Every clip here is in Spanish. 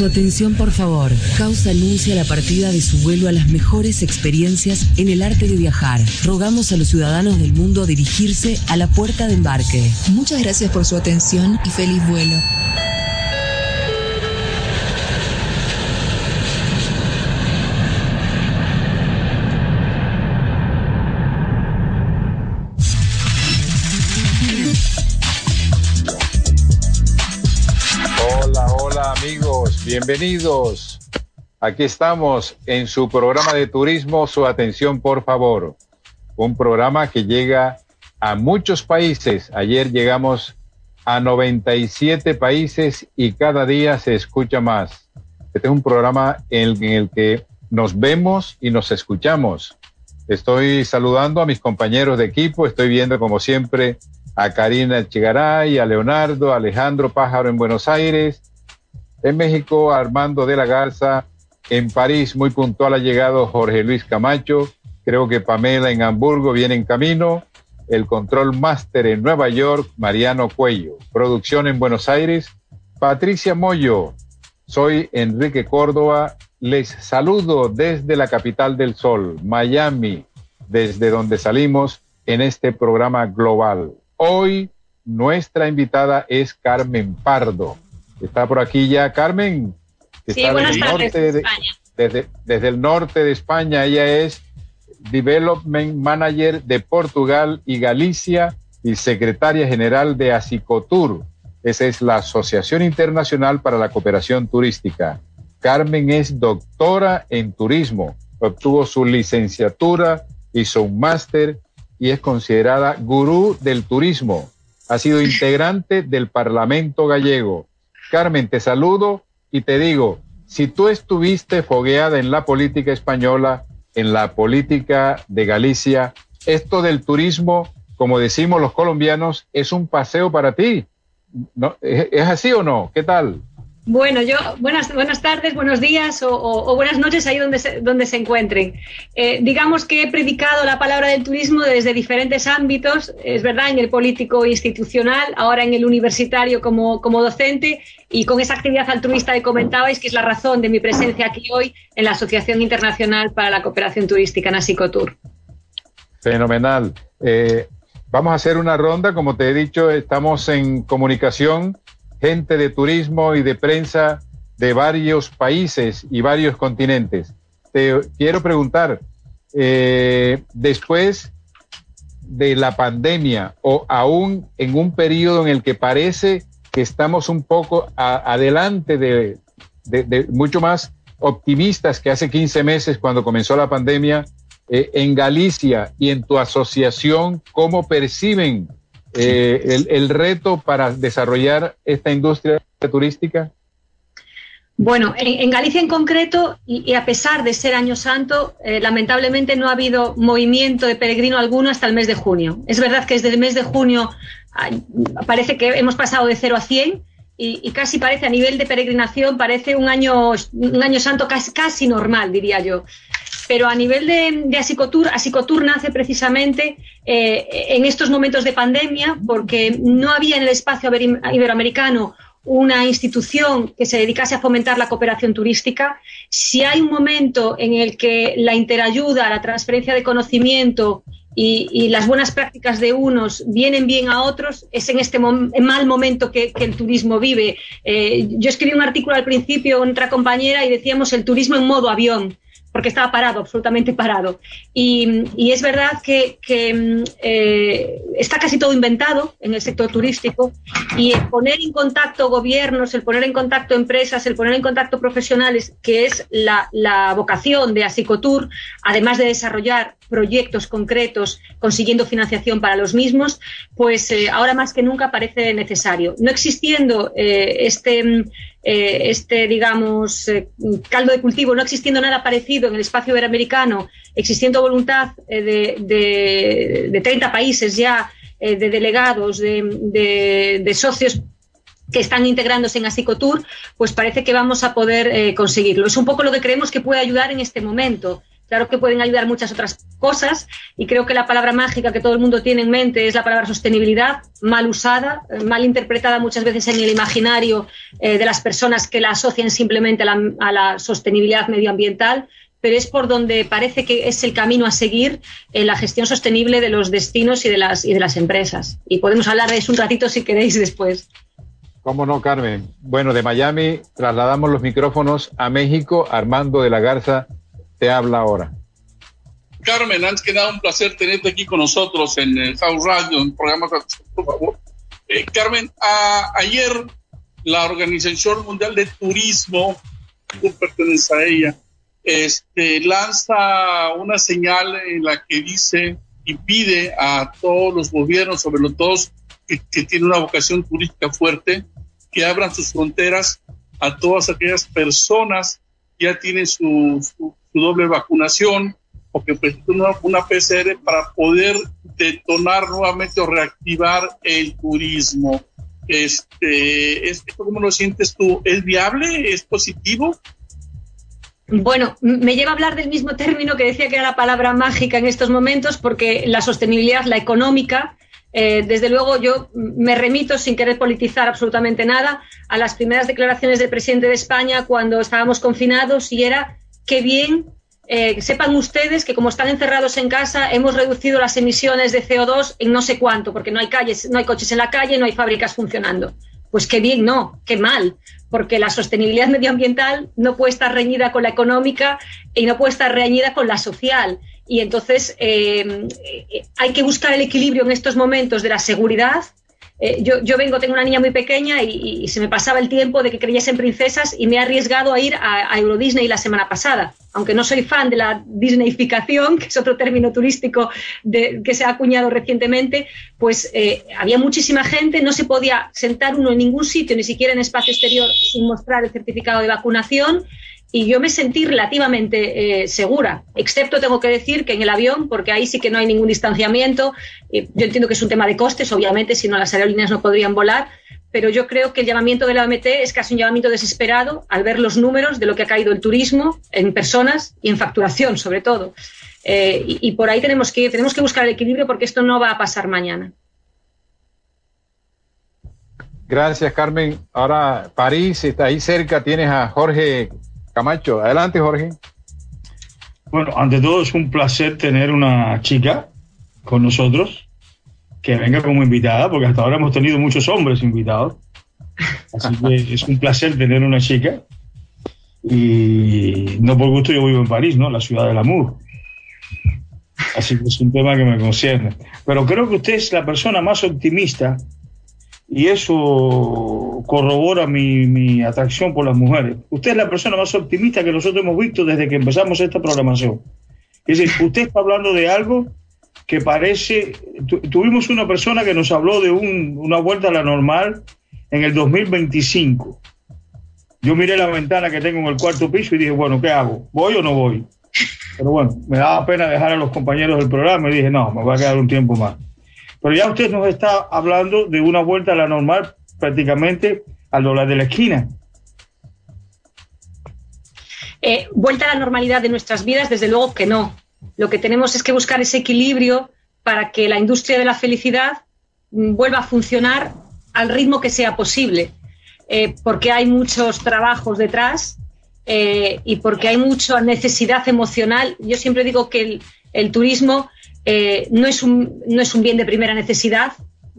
Su atención, por favor. Causa anuncia la partida de su vuelo a las mejores experiencias en el arte de viajar. Rogamos a los ciudadanos del mundo a dirigirse a la puerta de embarque. Muchas gracias por su atención y feliz vuelo. Bienvenidos. Aquí estamos en su programa de turismo, su atención por favor. Un programa que llega a muchos países. Ayer llegamos a 97 países y cada día se escucha más. Este es un programa en el que nos vemos y nos escuchamos. Estoy saludando a mis compañeros de equipo. Estoy viendo como siempre a Karina Chigaray, a Leonardo, a Alejandro Pájaro en Buenos Aires, en México, Armando de la Garza. En París, muy puntual, ha llegado Jorge Luis Camacho. Creo que Pamela en Hamburgo viene en camino. El control máster en Nueva York, Mariano Cuello. Producción en Buenos Aires, Patricia Moyo. Soy Enrique Córdoba. Les saludo desde la capital del sol, Miami, desde donde salimos en este programa global. Hoy nuestra invitada es Carmen Pardo Está por aquí ya Carmen. sí, buenas tardes, España. Desde, desde el norte de España, ella es Development Manager de Portugal y Galicia y secretaria general de ASICOTUR. Esa es la Asociación Internacional para la Cooperación Turística. Carmen es doctora en turismo, obtuvo su licenciatura, hizo un máster y es considerada gurú del turismo. Ha sido integrante del Parlamento gallego, Carmen, te saludo y te digo, si tú estuviste fogueada en la política española, en la política de Galicia, esto del turismo, como decimos los colombianos, es un paseo para ti. ¿Es así o no? ¿Qué tal? Bueno, yo, buenas, buenas tardes, buenos días o, buenas noches ahí donde se, donde se encuentren. Eh, digamos que he predicado la palabra del turismo desde diferentes ámbitos, es verdad, en el político institucional, ahora en el universitario como, como docente y con esa actividad altruista que comentabais, que es la razón de mi presencia aquí hoy en la Asociación Internacional para la Cooperación Turística, Nasicotur. Fenomenal. Eh, vamos a hacer una ronda, como te he dicho, estamos en comunicación gente de turismo y de prensa de varios países y varios continentes. Te quiero preguntar, eh, después de la pandemia o aún en un periodo en el que parece que estamos un poco adelante de, mucho más optimistas que hace 15 meses cuando comenzó la pandemia, eh, en Galicia y en tu asociación, ¿cómo perciben eh, el, reto para desarrollar esta industria turística? Bueno, en, Galicia en concreto, y, a pesar de ser año santo, eh, lamentablemente no ha habido movimiento de peregrino alguno hasta el mes de junio. Es verdad que desde el mes de junio parece que hemos pasado de 0 a 100 y, casi parece a nivel de peregrinación, parece un año, un año santo casi, casi normal, diría yo pero a nivel de, Asicotur, Asicotur nace precisamente eh, en estos momentos de pandemia porque no había en el espacio iberoamericano una institución que se dedicase a fomentar la cooperación turística. Si hay un momento en el que la interayuda, la transferencia de conocimiento y, las buenas prácticas de unos vienen bien a otros, es en este mal momento que, el turismo vive. Eh, yo escribí un artículo al principio con otra compañera y decíamos el turismo en modo avión porque estaba parado, absolutamente parado. Y, es verdad que, eh, está casi todo inventado en el sector turístico y el poner en contacto gobiernos, el poner en contacto empresas, el poner en contacto profesionales, que es la, vocación de Asicotur, además de desarrollar proyectos concretos consiguiendo financiación para los mismos, pues eh, ahora más que nunca parece necesario. No existiendo eh, este eh, este, digamos, eh, caldo de cultivo, no existiendo nada parecido en el espacio iberoamericano, existiendo voluntad eh, de, de, 30 países ya, de delegados, de, socios que están integrándose en Asicotur, pues parece que vamos a poder conseguirlo. Es un poco lo que creemos que puede ayudar en este momento claro que pueden ayudar muchas otras cosas y creo que la palabra mágica que todo el mundo tiene en mente es la palabra sostenibilidad, mal usada, eh, mal interpretada muchas veces en el imaginario eh, de las personas que la asocian simplemente a la, sostenibilidad medioambiental pero es por donde parece que es el camino a seguir en la gestión sostenible de los destinos y de las, y de las empresas. Y podemos hablar de eso un ratito si queréis después. ¿Cómo no, Carmen? Bueno, de Miami trasladamos los micrófonos a México. Armando de la Garza te habla ahora. Carmen, antes que nada, un placer tenerte aquí con nosotros en el House Radio, en el programa, por favor. Eh, Carmen, ayer la Organización Mundial de Turismo, tú perteneces a ella, este, lanza una señal en la que dice y pide a todos los gobiernos, sobre todo que, que tienen una vocación turística fuerte, que abran sus fronteras a todas aquellas personas que ya tienen su, su, doble vacunación o que presentan una, una, PCR para poder detonar nuevamente o reactivar el turismo. Este, ¿Cómo lo sientes tú? ¿Es viable? ¿Es positivo? Bueno, me lleva a hablar del mismo término que decía que era la palabra mágica en estos momentos, porque la sostenibilidad, la económica, eh, desde luego, yo me remito, sin querer politizar absolutamente nada, a las primeras declaraciones del presidente de España cuando estábamos confinados y era que bien, eh, sepan ustedes que como están encerrados en casa, hemos reducido las emisiones de CO2 en no sé cuánto, porque no hay calles, no hay coches en la calle, no hay fábricas funcionando. Pues qué bien, no, qué mal, porque la sostenibilidad medioambiental no puede estar reñida con la económica y no puede estar reñida con la social. Y entonces eh, hay que buscar el equilibrio en estos momentos de la seguridad. Eh, yo, yo, vengo, tengo una niña muy pequeña y, se me pasaba el tiempo de que creyese en princesas y me he arriesgado a ir a, a Euro Disney la semana pasada. Aunque no soy fan de la Disneyficación, que es otro término turístico que se ha acuñado recientemente, pues eh, había muchísima gente, no se podía sentar uno en ningún sitio, ni siquiera en espacio exterior, sin mostrar el certificado de vacunación y yo me sentí relativamente eh, segura, excepto tengo que decir que en el avión, porque ahí sí que no hay ningún distanciamiento, yo entiendo que es un tema de costes, obviamente, si no las aerolíneas no podrían volar, pero yo creo que el llamamiento de la OMT es casi un llamamiento desesperado al ver los números de lo que ha caído el turismo en personas y en facturación, sobre todo. Eh, y, y, por ahí tenemos que, tenemos que buscar el equilibrio porque esto no va a pasar mañana. Gracias, Carmen. Ahora, París, está ahí cerca, tienes a Jorge Camacho. Adelante, Jorge. Bueno, ante todo es un placer tener una chica con nosotros que venga como invitada, porque hasta ahora hemos tenido muchos hombres invitados. Así que es un placer tener una chica. Y no por gusto yo vivo en París, ¿no? La ciudad del amor. Así que es un tema que me concierne. Pero creo que usted es la persona más optimista y eso corrobora mi, mi, atracción por las mujeres. Usted es la persona más optimista que nosotros hemos visto desde que empezamos esta programación. Es decir, usted está hablando de algo que parece... Tu, tuvimos una persona que nos habló de un, una vuelta a la normal en el 2025. Yo miré la ventana que tengo en el cuarto piso y dije, bueno, ¿qué hago? ¿Voy o no voy? Pero bueno, me daba pena dejar a los compañeros del programa y dije, no, me va a quedar un tiempo más. Pero ya usted nos está hablando de una vuelta a la normal prácticamente al dólar de la esquina. Eh, vuelta a la normalidad de nuestras vidas, desde luego que no. Lo que tenemos es que buscar ese equilibrio para que la industria de la felicidad mm, vuelva a funcionar al ritmo que sea posible, eh, porque hay muchos trabajos detrás eh, y porque hay mucha necesidad emocional. Yo siempre digo que el, el turismo eh, no, es un, no es un bien de primera necesidad,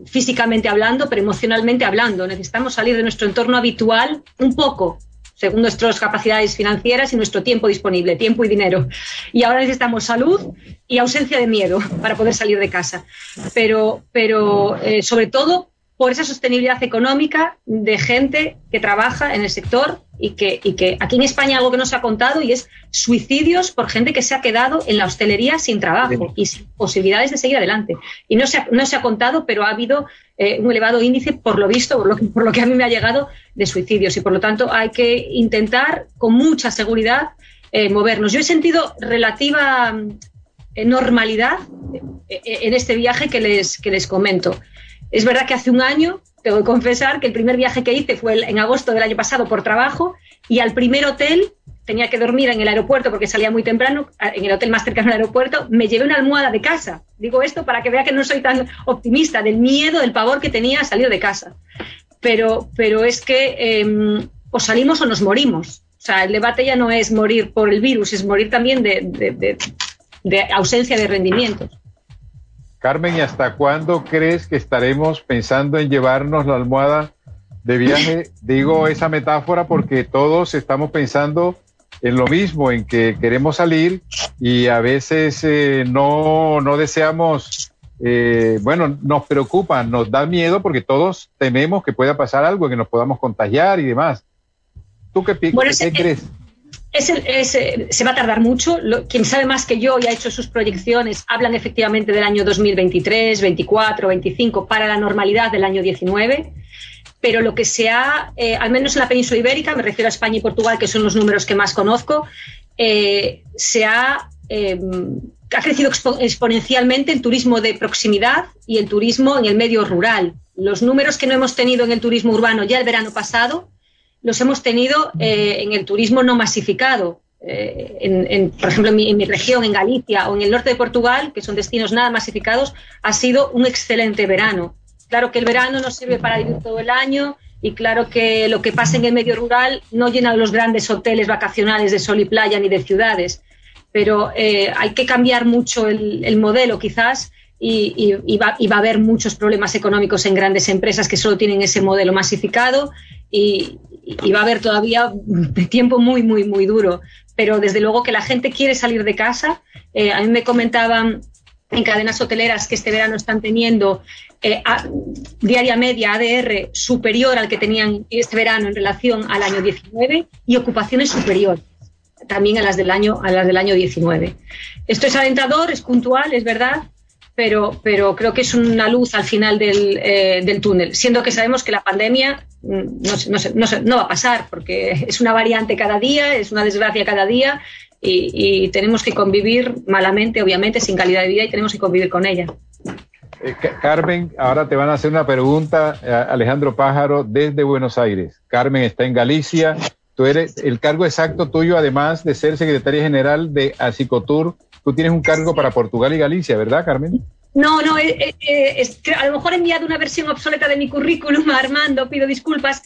físicamente hablando, pero emocionalmente hablando. Necesitamos salir de nuestro entorno habitual un poco, según nuestras capacidades financieras y nuestro tiempo disponible, tiempo y dinero. Y ahora necesitamos salud y ausencia de miedo para poder salir de casa. Pero, pero eh, sobre todo por esa sostenibilidad económica de gente que trabaja en el sector y que, y que aquí en España algo que no se ha contado y es suicidios por gente que se ha quedado en la hostelería sin trabajo y sin posibilidades de seguir adelante. Y no se ha, no se ha contado, pero ha habido eh, un elevado índice, por lo visto, por lo, que, por lo que a mí me ha llegado, de suicidios. Y por lo tanto hay que intentar con mucha seguridad eh, movernos. Yo he sentido relativa eh, normalidad en este viaje que les, que les comento. Es verdad que hace un año, tengo que confesar que el primer viaje que hice fue en agosto del año pasado por trabajo y al primer hotel tenía que dormir en el aeropuerto porque salía muy temprano, en el hotel más cercano al aeropuerto, me llevé una almohada de casa. Digo esto para que vea que no soy tan optimista, del miedo, del pavor que tenía a salir de casa. Pero, pero es que em, o salimos o nos morimos. O sea, el debate ya no es morir por el virus, es morir también de, de ausencia de rendimientos. Carmen, ¿y hasta cuándo crees que estaremos pensando en llevarnos la almohada de viaje? Digo esa metáfora porque todos estamos pensando en lo mismo, en que queremos salir y a veces eh, no, no, deseamos, eh, bueno, nos preocupa, nos da miedo porque todos tememos que pueda pasar algo, que nos podamos contagiar y demás. ¿Tú qué, qué crees? Se va a tardar mucho. quien sabe más que yo y ha hecho sus proyecciones hablan efectivamente del año 2023, 24, 25 para la normalidad del año 19. Pero lo que se ha, eh, al menos en la península ibérica, me refiero a España y Portugal, que son los números que más conozco, eh, se ha, em, ha crecido exponencialmente el turismo de proximidad y el turismo en el medio rural. Los números que no hemos tenido en el turismo urbano ya el verano pasado los hemos tenido eh, en el turismo no masificado. Eh, en, por ejemplo, en mi, región, en Galicia o en el norte de Portugal, que son destinos nada masificados, ha sido un excelente verano. Claro que el verano no sirve para vivir todo el año y claro que lo que pasa en el medio rural no llena los grandes hoteles vacacionales de sol y playa ni de ciudades, pero eh, hay que cambiar mucho el, modelo quizás y, va, y, va, a haber muchos problemas económicos en grandes empresas que solo tienen ese modelo masificado y, y va a haber todavía tiempo muy, muy, muy duro. Pero desde luego que la gente quiere salir de casa. Eh, a mí me comentaban en cadenas hoteleras que este verano están teniendo eh, diaria media ADR superior al que tenían este verano en relación al año 19 y ocupaciones superiores también a las del año a las del año 19. Esto es alentador, es puntual, es verdad, pero, pero creo que es una luz al final del, eh, del túnel, siendo que sabemos que la pandemia mm, no, no, no, va a pasar, porque es una variante cada día, es una desgracia cada día y, tenemos que convivir malamente, obviamente, sin calidad de vida y tenemos que convivir con ella. Eh, Carmen, ahora te van a hacer una pregunta, eh, Alejandro Pájaro, desde Buenos Aires. Carmen está en Galicia. Tú eres el cargo exacto tuyo, además de ser secretaria general de Asicotur, Tú tienes un cargo para Portugal y Galicia, ¿verdad, Carmen? No, no, eh, eh, eh, a lo mejor he enviado una versión obsoleta de mi currículum a Armando, pido disculpas.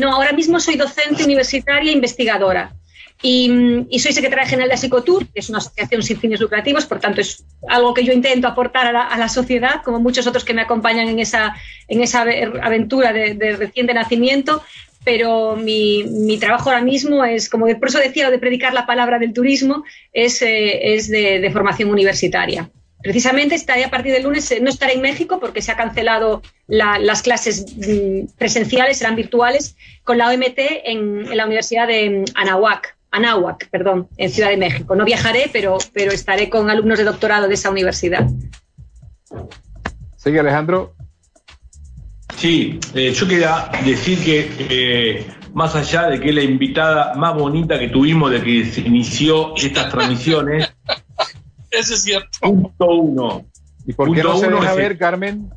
no, ahora mismo soy docente universitaria e investigadora. Y, soy secretaria general de Asicotur, que es una asociación sin fines lucrativos, por tanto es algo que yo intento aportar a la, sociedad, como muchos otros que me acompañan en esa, en esa aventura de, de reciente nacimiento pero mi, trabajo ahora mismo es, como por eso decía, de predicar la palabra del turismo, es, eh, de, formación universitaria. Precisamente estaré a partir del lunes, eh, no estaré en México porque se ha cancelado la, las clases mm, presenciales, serán virtuales, con la OMT en, la Universidad de mm, Anahuac, Anáhuac, perdón, en Ciudad de México. No viajaré, pero, pero estaré con alumnos de doctorado de esa universidad. Sigue Alejandro. Sí, eh, yo quería decir que eh, más allá de que es la invitada más bonita que tuvimos de que se inició estas transmisiones. Eso es cierto. Punto uno. ¿Y por qué no se deja ver, Carmen?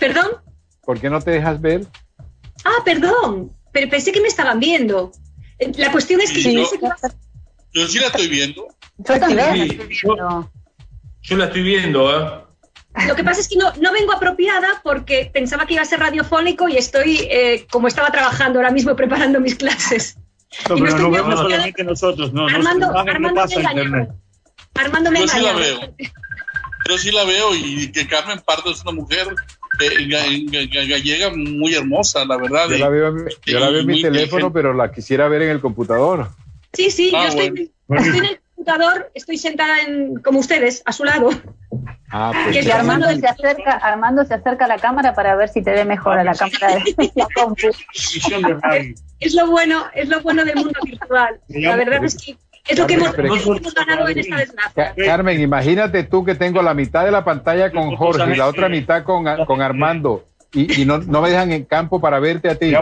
¿Perdón? ¿Por qué no te dejas ver? Ah, perdón. Pero pensé que me estaban viendo. La cuestión es que yo, yo, sí la estoy viendo. Yo, yo, yo la estoy viendo, ¿eh? Lo que pasa es que no, no, vengo apropiada porque pensaba que iba a ser radiofónico y estoy, eh, como estaba trabajando ahora mismo, preparando mis clases. No, pero no vemos solamente nosotros, no. Armando, Armando no pasa internet. Armando me Yo sí la veo. Yo sí la veo y que Carmen Pardo es una mujer eh, gallega muy hermosa, la verdad. Yo la veo, yo la veo en mi teléfono, pero la quisiera ver en el computador. Sí, sí, ah, yo estoy, estoy en el computador, estoy sentada en, como ustedes, a su lado. Ah, pues y Armando se acerca, Armando se acerca a la cámara para ver si te ve mejor a la cámara de la Es, lo bueno, es lo bueno del mundo virtual. La verdad es que es lo que hemos, ganado en esta desgracia. Carmen, imagínate tú que tengo la mitad de la pantalla con Jorge y la otra mitad con, con Armando y, y no, no, me dejan en campo para verte a ti.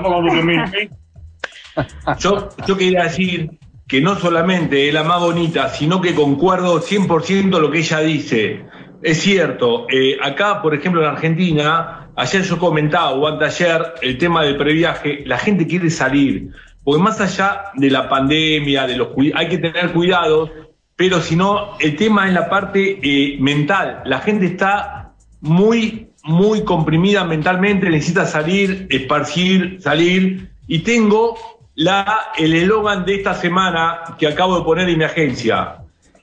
Yo, yo quería decir que no solamente es la más bonita, sino que concuerdo 100% lo que ella dice. Es cierto, eh, acá, por ejemplo, en Argentina, ayer yo comentaba, o anteayer, el tema del previaje, la gente quiere salir. porque más allá de la pandemia, de los hay que tener cuidado, pero si no, el tema es la parte eh, mental. La gente está muy, muy comprimida mentalmente, necesita salir, esparcir, salir. Y tengo la, el eslogan de esta semana que acabo de poner en mi agencia,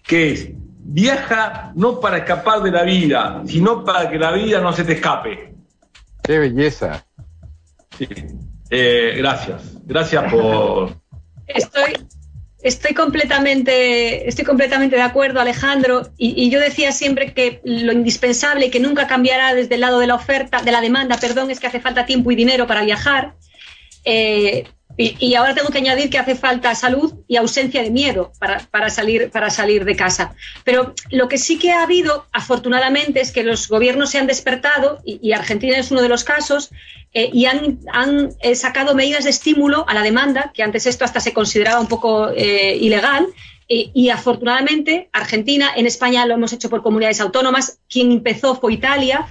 que es, viaja no para escapar de la vida, sino para que la vida no se te escape. Qué belleza. Sí. Eh, gracias, gracias por... Estoy, estoy, completamente, estoy completamente de acuerdo, Alejandro, y, yo decía siempre que lo indispensable, que nunca cambiará desde el lado de la oferta, de la demanda, perdón, es que hace falta tiempo y dinero para viajar. Eh, y, ahora tengo que añadir que hace falta salud y ausencia de miedo para, salir, para salir de casa. Pero lo que sí que ha habido, afortunadamente, es que los gobiernos se han despertado, y, Argentina es uno de los casos, eh, y han, eh, sacado medidas de estímulo a la demanda, que antes esto hasta se consideraba un poco eh, ilegal, y afortunadamente Argentina, en España lo hemos hecho por comunidades autónomas, quien empezó fue Italia,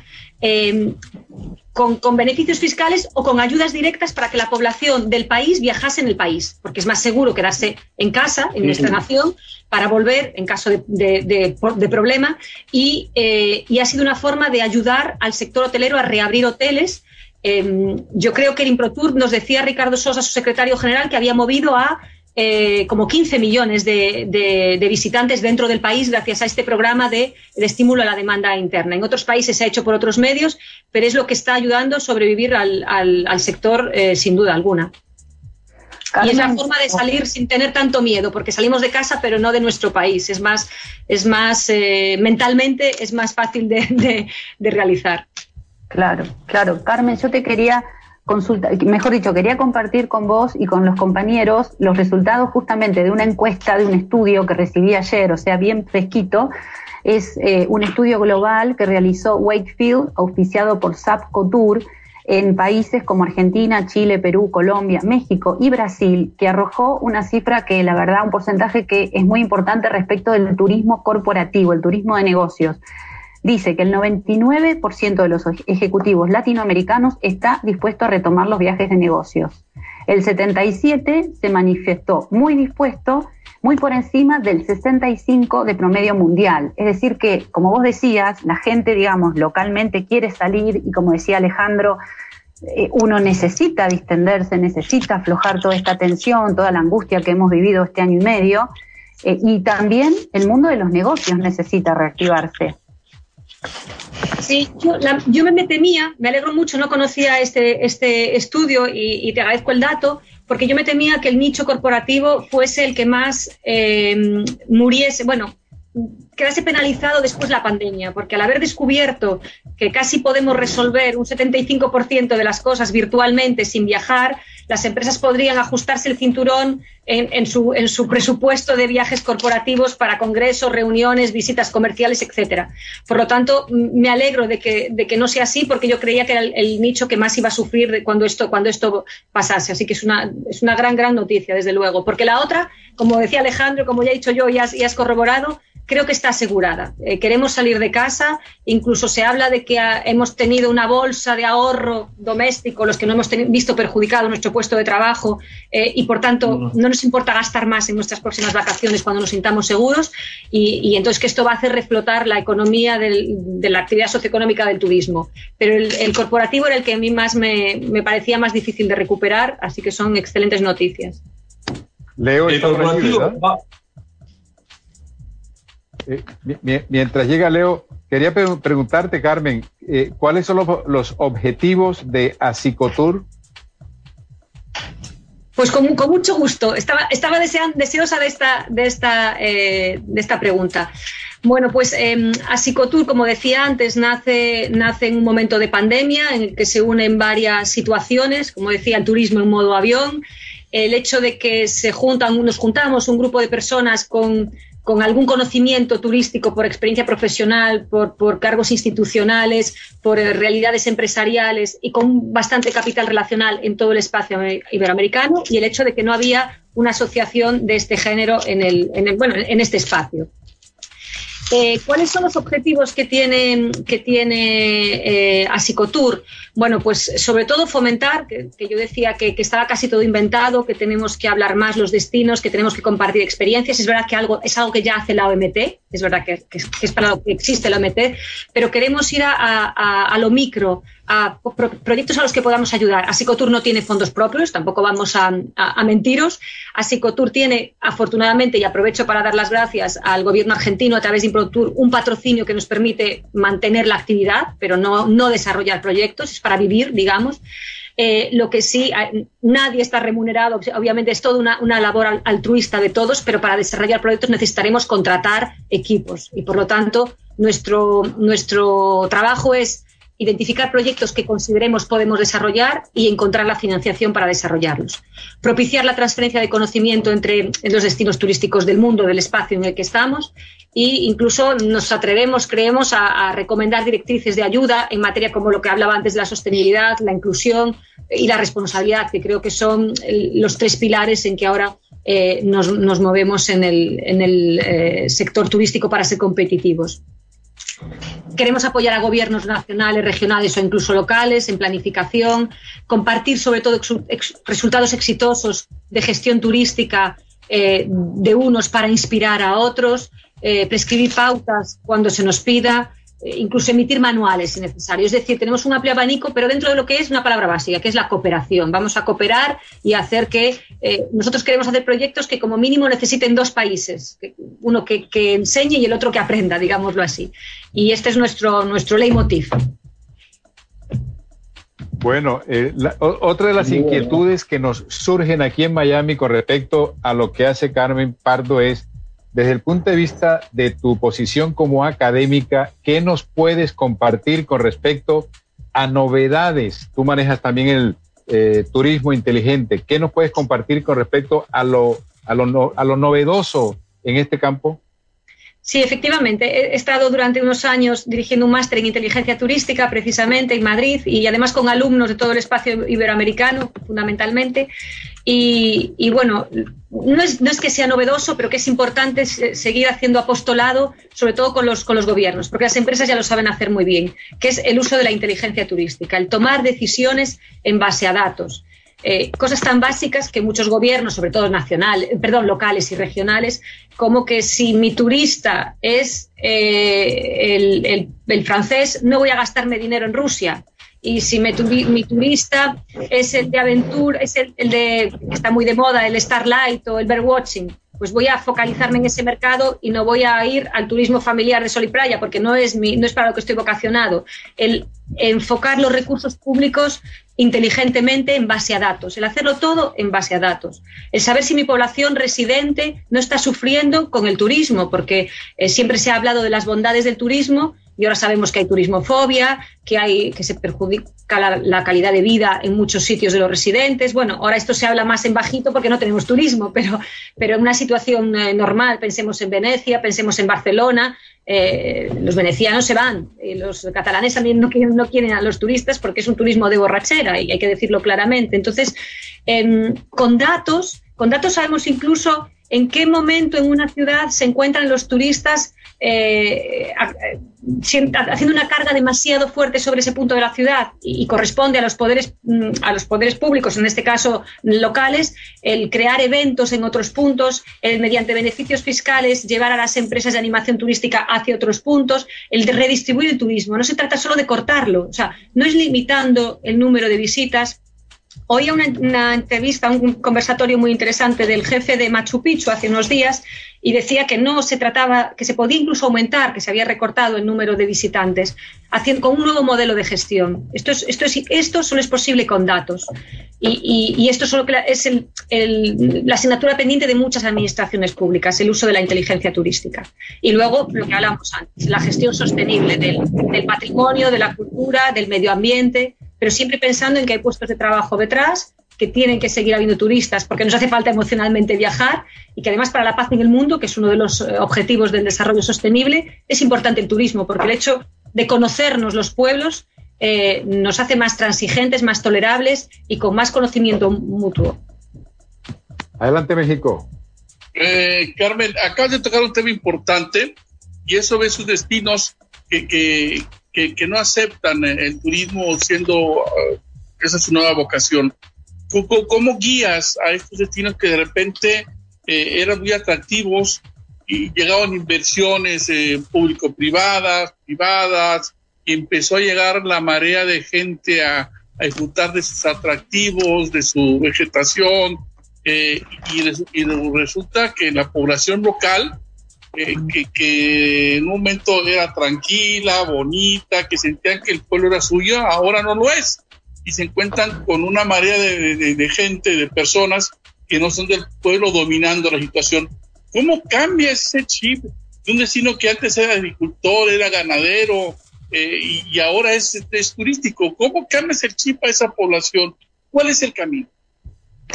con, beneficios fiscales o con ayudas directas para que la población del país viajase en el país, porque es más seguro quedarse en casa, en nuestra nación, para volver en caso de, problema. Eh, y, ha sido una forma de ayudar al sector hotelero a reabrir hoteles. Em, yo creo que el Improtour nos decía Ricardo Sosa, su secretario general, que había movido a eh, como 15 millones de, visitantes dentro del país gracias a este programa de, estímulo a la demanda interna. En otros países se ha hecho por otros medios, pero es lo que está ayudando a sobrevivir al, sector eh, sin duda alguna. Y es la forma de salir sin tener tanto miedo, porque salimos de casa, pero no de nuestro país. Es más, es más eh, mentalmente es más fácil de, de realizar. Claro, claro. Carmen, yo te quería consulta, mejor dicho, quería compartir con vos y con los compañeros los resultados justamente de una encuesta, de un estudio que recibí ayer, o sea, bien fresquito. Es eh, un estudio global que realizó Wakefield, auspiciado por SAP Couture, en países como Argentina, Chile, Perú, Colombia, México y Brasil, que arrojó una cifra que, la verdad, un porcentaje que es muy importante respecto del turismo corporativo, el turismo de negocios dice que el 99% de los ejecutivos latinoamericanos está dispuesto a retomar los viajes de negocios. El 77% se manifestó muy dispuesto, muy por encima del 65% de promedio mundial. Es decir, que, como vos decías, la gente, digamos, localmente quiere salir y, como decía Alejandro, eh, uno necesita distenderse, necesita aflojar toda esta tensión, toda la angustia que hemos vivido este año y medio. Eh, y también el mundo de los negocios necesita reactivarse. Sí, yo, me temía, me alegro mucho, no conocía este, este estudio y, te agradezco el dato, porque yo me temía que el nicho corporativo fuese el que más eh, muriese, bueno, quedase penalizado después de la pandemia, porque al haber descubierto que casi podemos resolver un 75% de las cosas virtualmente sin viajar, las empresas podrían ajustarse el cinturón en, su, en su, presupuesto de viajes corporativos para congresos, reuniones, visitas comerciales, etcétera. Por lo tanto, me alegro de que, de que no sea así, porque yo creía que era el, nicho que más iba a sufrir cuando esto, cuando esto pasase. Así que es una, es una gran, gran noticia, desde luego. Porque la otra, como decía Alejandro, como ya he dicho yo y has, y has corroborado, creo que está asegurada. Eh, queremos salir de casa, incluso se habla de que hemos tenido una bolsa de ahorro doméstico, los que no hemos visto perjudicado nuestro puesto de trabajo eh, y por tanto no. nos importa gastar más en nuestras próximas vacaciones cuando nos sintamos seguros y, entonces que esto va a hacer reflotar la economía de la actividad socioeconómica del turismo. Pero el, corporativo era el que a mí más me, parecía más difícil de recuperar, así que son excelentes noticias. Leo, el corporativo eh, mientras llega Leo, quería preguntarte, Carmen, eh, ¿cuáles son los, objetivos de Asicotur? Pues con, mucho gusto. Estaba, deseosa eh, de esta pregunta. Bueno, pues eh, Asicotur, como decía antes, nace, nace en un momento de pandemia en el que se unen varias situaciones, como decía, el turismo en modo avión, el hecho de que se juntan, nos juntamos un grupo de personas con con algún conocimiento turístico por experiencia profesional, por, cargos institucionales, por eh, realidades empresariales y con bastante capital relacional en todo el espacio iberoamericano y el hecho de que no había una asociación de este género en, el, bueno, en este espacio. Eh, ¿Cuáles son los objetivos que tiene, que tiene eh, Asicotur? Bueno, pues sobre todo fomentar, que, yo decía que, estaba casi todo inventado, que tenemos que hablar más los destinos, que tenemos que compartir experiencias. Es verdad que algo, es algo que ya hace la OMT, es verdad que, es para lo que existe la OMT, pero queremos ir a lo micro, a proyectos a los que podamos ayudar. Asicotur no tiene fondos propios, tampoco vamos a, mentiros. Asicotur tiene, afortunadamente, y aprovecho para dar las gracias al gobierno argentino a través de Improtour, un patrocinio que nos permite mantener la actividad, pero no desarrollar proyectos, es para vivir, digamos. Eh, lo que sí, nadie está remunerado, obviamente es toda una, una, labor altruista de todos, pero para desarrollar proyectos necesitaremos contratar equipos. Y por lo tanto nuestro, nuestro trabajo es identificar proyectos que consideremos podemos desarrollar y encontrar la financiación para desarrollarlos. Propiciar la transferencia de conocimiento entre los destinos turísticos del mundo, del espacio en el que estamos e incluso nos atrevemos, creemos, a, recomendar directrices de ayuda en materia como lo que hablaba antes de la sostenibilidad, la inclusión y la responsabilidad, que creo que son los tres pilares en que ahora eh, nos, movemos en el, eh, sector turístico para ser competitivos. Queremos apoyar a gobiernos nacionales, regionales o incluso locales en planificación, compartir sobre todo resultados exitosos de gestión turística eh, de unos para inspirar a otros, eh, prescribir pautas cuando se nos pida, incluso emitir manuales si necesario. Es decir, tenemos un amplio abanico, pero dentro de lo que es una palabra básica, que es la cooperación. Vamos a cooperar y hacer que eh, nosotros queremos hacer proyectos que como mínimo necesiten dos países, uno que, enseñe y el otro que aprenda, digámoslo así. Y este es nuestro, nuestro leitmotiv. Bueno, eh, otra de las inquietudes que nos surgen aquí en Miami con respecto a lo que hace Carmen Pardo es desde el punto de vista de tu posición como académica, ¿qué nos puedes compartir con respecto a novedades? Tú manejas también el eh, turismo inteligente. ¿Qué nos puedes compartir con respecto a lo, a lo, a lo novedoso en este campo? Sí, efectivamente. He estado durante unos años dirigiendo un máster en inteligencia turística, precisamente en Madrid, y además con alumnos de todo el espacio iberoamericano, fundamentalmente. Y, bueno, no es, no es, que sea novedoso, pero que es importante seguir haciendo apostolado, sobre todo con los, con los gobiernos, porque las empresas ya lo saben hacer muy bien, que es el uso de la inteligencia turística, el tomar decisiones en base a datos. Eh, cosas tan básicas que muchos gobiernos, sobre todo nacionales, perdón, locales y regionales, como que si mi turista es eh, el, francés, no voy a gastarme dinero en Rusia. Y si mi turista es el de aventura, es el, el, de está muy de moda, el Starlight o el Birdwatching, pues voy a focalizarme en ese mercado y no voy a ir al turismo familiar de sol y playa porque no es, mi, no es para lo que estoy vocacionado. El enfocar los recursos públicos inteligentemente en base a datos, el hacerlo todo en base a datos, el saber si mi población residente no está sufriendo con el turismo, porque eh, siempre se ha hablado de las bondades del turismo y ahora sabemos que hay turismofobia, que, hay, que se perjudica la, calidad de vida en muchos sitios de los residentes. Bueno, ahora esto se habla más en bajito porque no tenemos turismo, pero, pero en una situación eh, normal, pensemos en Venecia, pensemos en Barcelona, eh, los venecianos se van, y los catalanes también no quieren, no quieren a los turistas porque es un turismo de borrachera y hay que decirlo claramente. Entonces, em, con datos, con datos sabemos incluso en qué momento en una ciudad se encuentran los turistas eh, haciendo una carga demasiado fuerte sobre ese punto de la ciudad y, corresponde a los poderes mm, a los poderes públicos, en este caso locales, el crear eventos en otros puntos, el mediante beneficios fiscales llevar a las empresas de animación turística hacia otros puntos, el redistribuir el turismo. No se trata solo de cortarlo, o sea, no es limitando el número de visitas, Oía una, una, entrevista, un conversatorio muy interesante del jefe de Machu Picchu hace unos días y decía que no se trataba, que se podía incluso aumentar, que se había recortado el número de visitantes, haciendo, con un nuevo modelo de gestión. Esto, es, esto, es, solo es posible con datos. Y, y, esto solo es la asignatura pendiente de muchas administraciones públicas, el uso de la inteligencia turística. Y luego, lo que hablábamos antes, la gestión sostenible del patrimonio, de la cultura, del medio ambiente, pero siempre pensando en que hay puestos de trabajo detrás, que tienen que seguir habiendo turistas porque nos hace falta emocionalmente viajar y que además para la paz en el mundo, que es uno de los eh, objetivos del desarrollo sostenible, es importante el turismo porque el hecho de conocernos los pueblos eh, nos hace más transigentes, más tolerables y con más conocimiento mutuo. Adelante, México. Eh, Carmen, acabas de tocar un tema importante y eso ve sus destinos que, que, que, no aceptan el turismo siendo uh, esa es su nueva vocación. ¿Cómo, ¿Cómo, guías a estos destinos que de repente eh, eran muy atractivos y llegaban inversiones eh, público-privadas, privadas, y empezó a llegar la marea de gente a, a disfrutar de sus atractivos, de su vegetación, eh, y, resulta que la población local, eh, que, que, en un momento era tranquila, bonita, que sentían que el pueblo era suyo, ahora no lo es. Y se encuentran con una marea de, de, de gente, de personas que no son del pueblo dominando la situación. ¿Cómo cambia ese chip de un destino que antes era agricultor, era ganadero, eh, y, ahora es, es, turístico. ¿Cómo cambias el chip a esa población? ¿Cuál es el camino?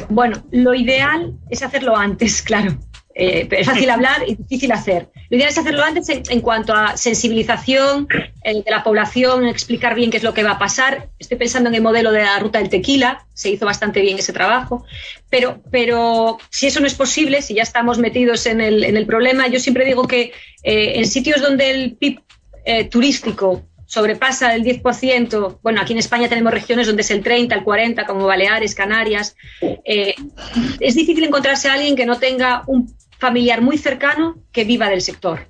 Bueno, lo ideal es hacerlo antes, claro. Eh, es fácil hablar y difícil hacer. Lo ideal es hacerlo antes en, cuanto a sensibilización eh, de la población, explicar bien qué es lo que va a pasar. Estoy pensando en el modelo de la ruta del tequila, se hizo bastante bien ese trabajo, pero, pero si eso no es posible, si ya estamos metidos en el, en el problema, yo siempre digo que en sitios donde el PIB turístico sobrepasa el 10%, bueno, aquí en España tenemos regiones donde es el 30, el 40, como Baleares, Canarias, eh, es difícil encontrarse a alguien que no tenga un familiar muy cercano que viva del sector.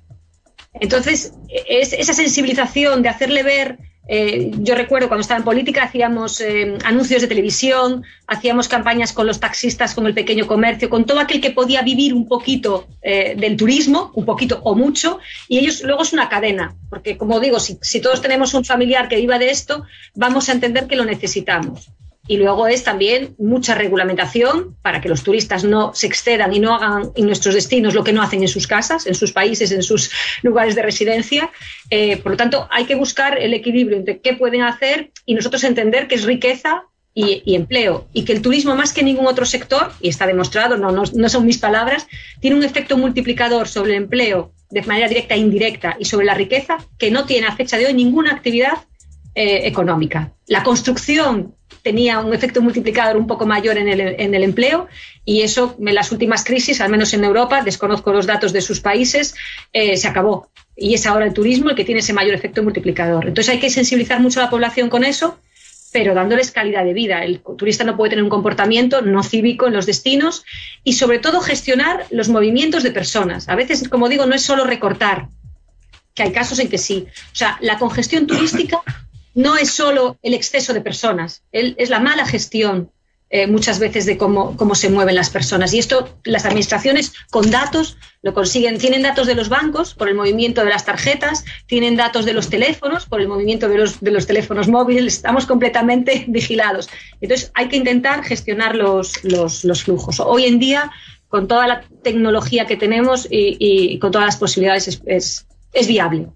Entonces, es esa sensibilización de hacerle ver eh, yo recuerdo cuando estaba en política hacíamos eh, anuncios de televisión, hacíamos campañas con los taxistas, con el pequeño comercio, con todo aquel que podía vivir un poquito eh, del turismo, un poquito o mucho, y ellos luego es una cadena, porque como digo, si, si todos tenemos un familiar que viva de esto, vamos a entender que lo necesitamos. Y luego es también mucha regulamentación para que los turistas no se excedan y no hagan en nuestros destinos lo que no hacen en sus casas, en sus países, en sus lugares de residencia. Eh, por lo tanto, hay que buscar el equilibrio entre qué pueden hacer y nosotros entender que es riqueza y, empleo y que el turismo más que ningún otro sector, y está demostrado, no, no, son mis palabras, tiene un efecto multiplicador sobre el empleo de manera directa e indirecta y sobre la riqueza que no tiene a fecha de hoy ninguna actividad eh, económica. La construcción tenía un efecto multiplicador un poco mayor en el, en el, empleo y eso en las últimas crisis, al menos en Europa, desconozco los datos de sus países, eh, se acabó. Y es ahora el turismo el que tiene ese mayor efecto multiplicador. Entonces hay que sensibilizar mucho a la población con eso, pero dándoles calidad de vida. El turista no puede tener un comportamiento no cívico en los destinos y sobre todo gestionar los movimientos de personas. A veces, como digo, no es solo recortar, que hay casos en que sí. O sea, la congestión turística no es solo el exceso de personas, es la mala gestión eh, muchas veces de cómo, cómo se mueven las personas. Y esto las administraciones con datos lo consiguen. Tienen datos de los bancos por el movimiento de las tarjetas, tienen datos de los teléfonos por el movimiento de los, de los teléfonos móviles. Estamos completamente vigilados. Entonces hay que intentar gestionar los, los, flujos. Hoy en día, con toda la tecnología que tenemos y, con todas las posibilidades, es, es, es viable.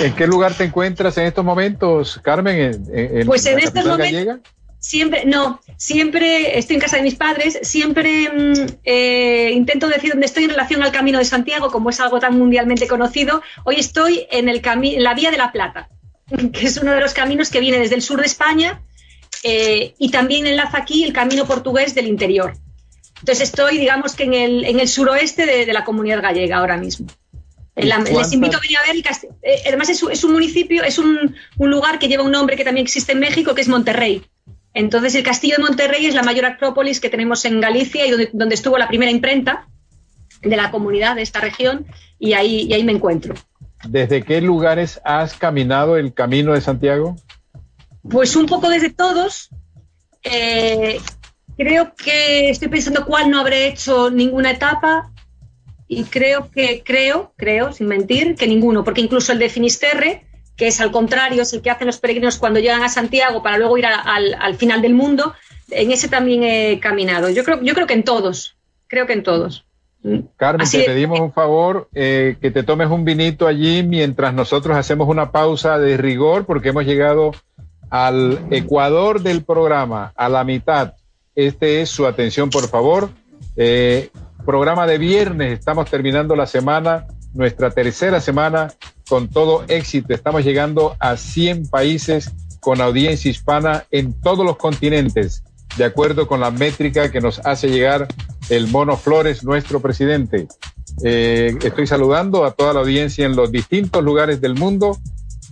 ¿En qué lugar te encuentras en estos momentos, Carmen? ¿En, pues en estos momentos. Siempre, no, siempre estoy en casa de mis padres, siempre mm, eh, intento decir dónde estoy en relación al Camino de Santiago, como es algo tan mundialmente conocido. Hoy estoy en, el en la Vía de la Plata, que es uno de los caminos que viene desde el sur de España eh, y también enlaza aquí el camino portugués del interior. Entonces estoy, digamos que en el, en el suroeste de la comunidad gallega ahora mismo les invito a venir a ver el castillo. Eh, además, es, un municipio, es un, lugar que lleva un nombre que también existe en México, que es Monterrey. Entonces, el castillo de Monterrey es la mayor acrópolis que tenemos en Galicia y donde, estuvo la primera imprenta de la comunidad de esta región, y ahí, y ahí me encuentro. ¿Desde qué lugares has caminado el camino de Santiago? Pues un poco desde todos. Eh, creo que estoy pensando cuál no habré hecho ninguna etapa y creo que, creo, creo, sin mentir, que ninguno, porque incluso el de Finisterre, que es al contrario, es el que hacen los peregrinos cuando llegan a Santiago para luego ir al, final del mundo, en ese también he caminado. Yo creo, yo creo que en todos, creo que en todos. Carmen, te pedimos un favor, eh, que te tomes un vinito allí mientras nosotros hacemos una pausa de rigor, porque hemos llegado al ecuador del programa, a la mitad. Este es su atención, por favor. Eh, programa de viernes. Estamos terminando la semana, nuestra tercera semana con todo éxito. Estamos llegando a 100 países con audiencia hispana en todos los continentes, de acuerdo con la métrica que nos hace llegar el Mono Flores, nuestro presidente. Eh, estoy saludando a toda la audiencia en los distintos lugares del mundo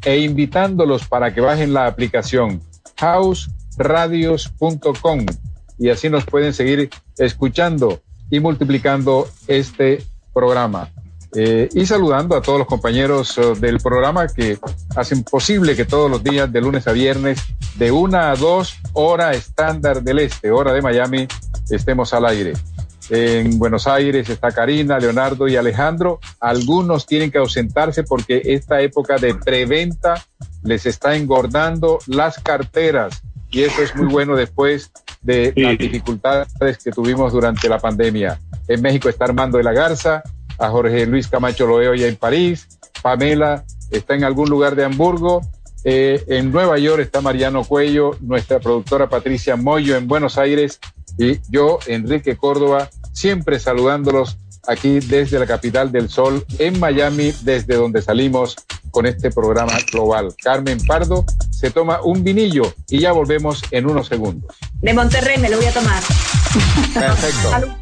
e invitándolos para que bajen la aplicación houseradios.com y así nos pueden seguir escuchando y multiplicando este programa. Eh, y saludando a todos los compañeros eh, del programa que hacen posible que todos los días, de lunes a viernes, de una a dos, hora estándar del este, hora de Miami, estemos al aire. En Buenos Aires está Karina, Leonardo y Alejandro. Algunos tienen que ausentarse porque esta época de preventa les está engordando las carteras y eso es muy bueno después de las dificultades que tuvimos durante la pandemia. En México está Armando de la Garza, a Jorge Luis Camacho lo veo ya en París, Pamela está en algún lugar de Hamburgo, eh, en Nueva York está Mariano Cuello, nuestra productora Patricia Moyo en Buenos Aires y yo, Enrique Córdoba, siempre saludándolos aquí desde la capital del sol, en Miami, desde donde salimos con este programa global. Carmen Pardo se toma un vinillo y ya volvemos en unos segundos. De Monterrey me lo voy a tomar. Perfecto.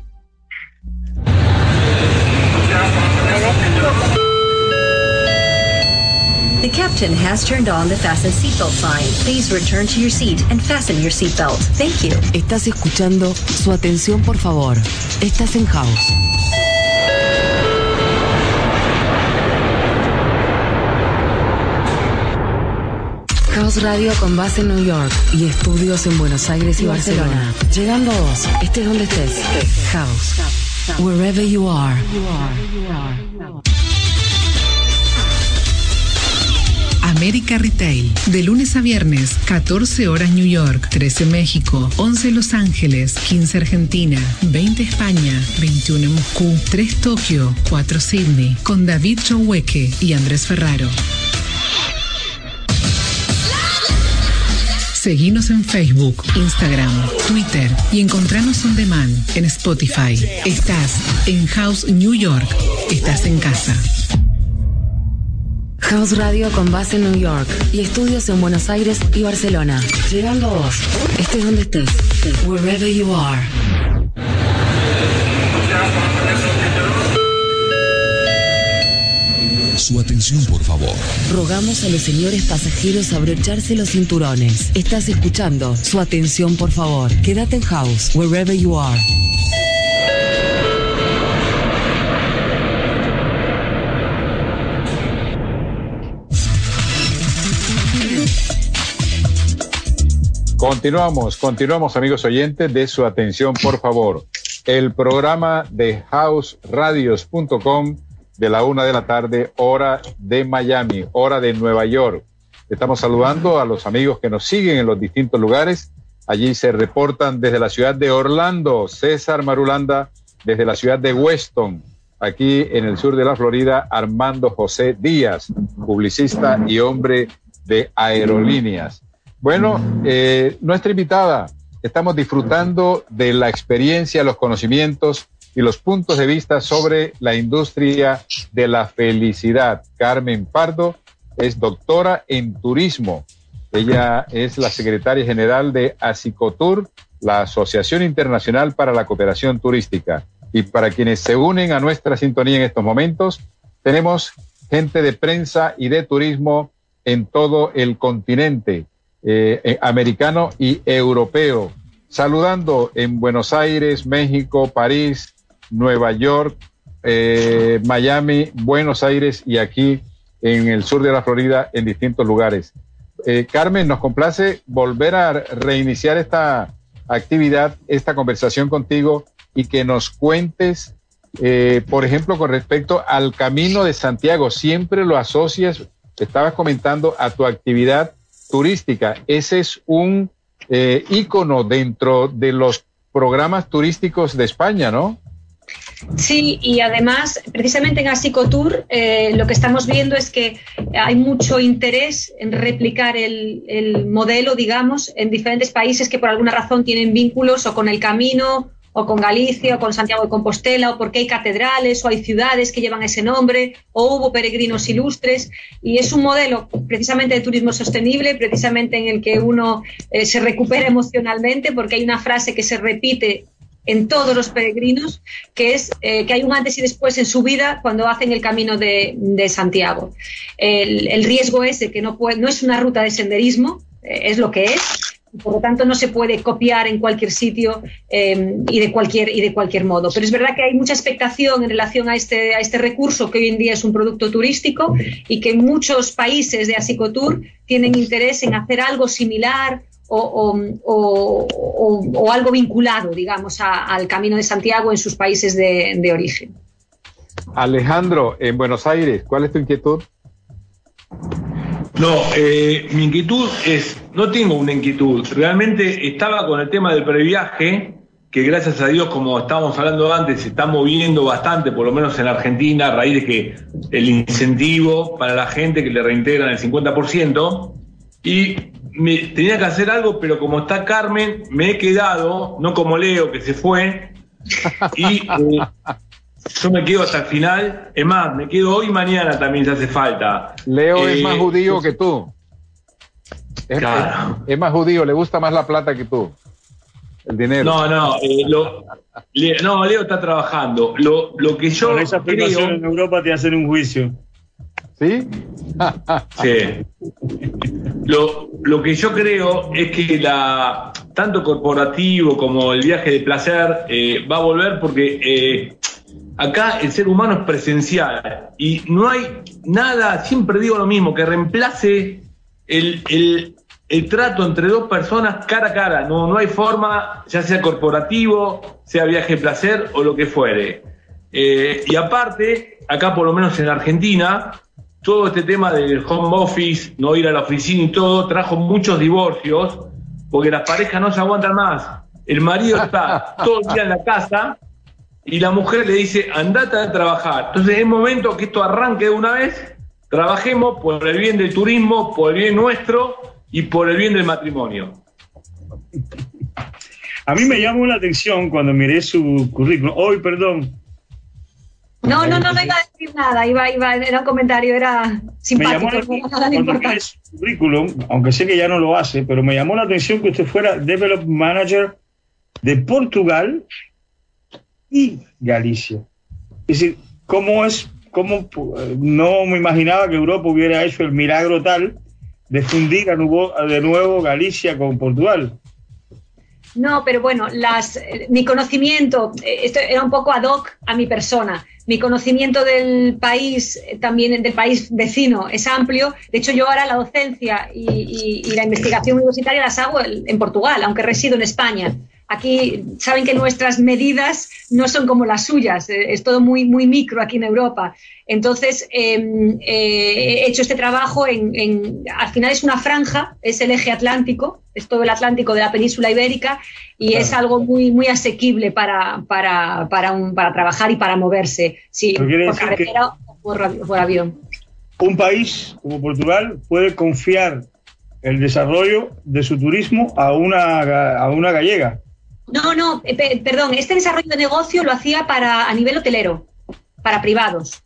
The captain has turned on the fasten seatbelt sign. Please return to your seat and fasten your seatbelt. Thank you. Estás escuchando su atención, por favor. Estás en House. House Radio con base en New York y estudios en Buenos Aires y, Barcelona. Llegando a vos, estés donde estés. House. Wherever you are. América Retail. De lunes a viernes, 14 horas New York, 13 México, 11 Los Ángeles, 15 Argentina, 20 España, 21 Moscú, 3 Tokio, 4 Sydney, con David Choweque y Andrés Ferraro. Seguinos en Facebook, Instagram, Twitter y encontranos on demand en Spotify. Estás en House New York. Estás en casa. House Radio con base en New York y estudios en Buenos Aires y Barcelona. Llegando a vos, estés donde estés. Wherever you are. Su atención, por favor. Rogamos a los señores pasajeros abrocharse los cinturones. Estás escuchando. Su atención, por favor. Quédate en house, wherever you are. Continuamos, continuamos amigos oyentes de su atención, por favor. El programa de houseradios.com de la una de la tarde, hora de Miami, hora de Nueva York. Estamos saludando a los amigos que nos siguen en los distintos lugares. Allí se reportan desde la ciudad de Orlando, César Marulanda, desde la ciudad de Weston, aquí en el sur de la Florida, Armando José Díaz, publicista y hombre de aerolíneas. Bueno, eh, nuestra invitada, estamos disfrutando de la experiencia, los conocimientos y los puntos de vista sobre la industria de la felicidad. Carmen Pardo es doctora en turismo. Ella es la secretaria general de ASICOTUR, la Asociación Internacional para la Cooperación Turística. Y para quienes se unen a nuestra sintonía en estos momentos, tenemos gente de prensa y de turismo en todo el continente eh, eh, americano y europeo. Saludando en Buenos Aires, México, París, Nueva York, eh, Miami, Buenos Aires y aquí en el sur de la Florida en distintos lugares. Carmen, nos complace volver a reiniciar esta actividad, esta conversación contigo y que nos cuentes, por ejemplo, con respecto al Camino de Santiago. Siempre lo asocias, estabas comentando, a tu actividad turística. Ese es un eh, ícono dentro de los programas turísticos de España, ¿no? Sí, y además, precisamente en Asicotour, eh, lo que estamos viendo es que hay mucho interés en replicar el, el, modelo, digamos, en diferentes países que por alguna razón tienen vínculos o con el camino o con Galicia, o con Santiago de Compostela, o porque hay catedrales, o hay ciudades que llevan ese nombre, o hubo peregrinos ilustres. Y es un modelo precisamente de turismo sostenible, precisamente en el que uno eh, se recupera emocionalmente, porque hay una frase que se repite en todos los peregrinos, que es eh, que hay un antes y después en su vida cuando hacen el camino de, Santiago. El, riesgo es de que no, no es una ruta de senderismo, eh, es lo que es, por lo tanto no se puede copiar en cualquier sitio em, y, de cualquier, y de cualquier modo. Pero es verdad que hay mucha expectación en relación a este, a este recurso que hoy en día es un producto turístico y que muchos países de Asicotour tienen interés en hacer algo similar o, algo vinculado, digamos, al Camino de Santiago en sus países de, de origen. Alejandro, en Buenos Aires, ¿cuál es tu inquietud? No, eh, mi inquietud es, no tengo una inquietud, realmente estaba con el tema del previaje, que gracias a Dios, como estábamos hablando antes, se está moviendo bastante, por lo menos en Argentina, a raíz de que el incentivo para la gente que le reintegran el 50%, y me, tenía que hacer algo, pero como está Carmen, me he quedado, no como Leo, que se fue, y eh, yo me quedo hasta el final. Es más, me quedo hoy y mañana también si hace falta. Leo es más eh, judío que tú. Es, claro. es, más judío, le gusta más la plata que tú. El dinero. No, no, eh, no, Leo está trabajando. Lo, lo que yo. Con esa creo, en Europa te hacen un juicio. ¿Sí? sí. Lo, lo, que yo creo es que la tanto corporativo como el viaje de placer eh, va a volver porque Acá el ser humano es presencial y no hay nada, siempre digo lo mismo, que reemplace el, trato entre dos personas cara a cara. No, no hay forma, ya sea corporativo, sea viaje de placer o lo que fuere. Eh, y aparte, acá por lo menos en Argentina, todo este tema del home office, no ir a la oficina y todo, trajo muchos divorcios, porque las parejas no se aguantan más. El marido está todo el día en la casa y la mujer le dice, andate a trabajar. Entonces es momento que esto arranque de una vez, trabajemos por el bien del turismo, por el bien nuestro y por el bien del matrimonio. A mí me llamó la atención cuando miré su currículum. Hoy, perdón. No, no, no, no iba a decir nada, iba, iba, era un comentario, era simpático. Me llamó la, no su currículum, aunque sé que ya no lo hace, pero me llamó la atención que usted fuera Development Manager de Portugal y Galicia. Es decir, ¿cómo es, cómo no me imaginaba que Europa hubiera hecho el milagro tal de fundir de nuevo Galicia con Portugal? No, pero bueno, las, mi conocimiento, eh, esto era un poco ad hoc a mi persona. Mi conocimiento del país, eh, también del país vecino, es amplio. De hecho, yo ahora la docencia y, y la investigación universitaria las hago en Portugal, aunque resido en España. Aquí saben que nuestras medidas no son como las suyas, eh, es todo muy, muy micro aquí en Europa. Entonces, em, eh, he hecho este trabajo en, al final es una franja, es el eje atlántico, es todo el Atlántico de la península ibérica y es algo muy, muy asequible para, para, para, un, para trabajar y para moverse, sí, por carretera o por, avión. Un país como Portugal puede confiar el desarrollo de su turismo a una, a una gallega. No, no, eh, perdón, este desarrollo de negocio lo hacía para a nivel hotelero, para privados,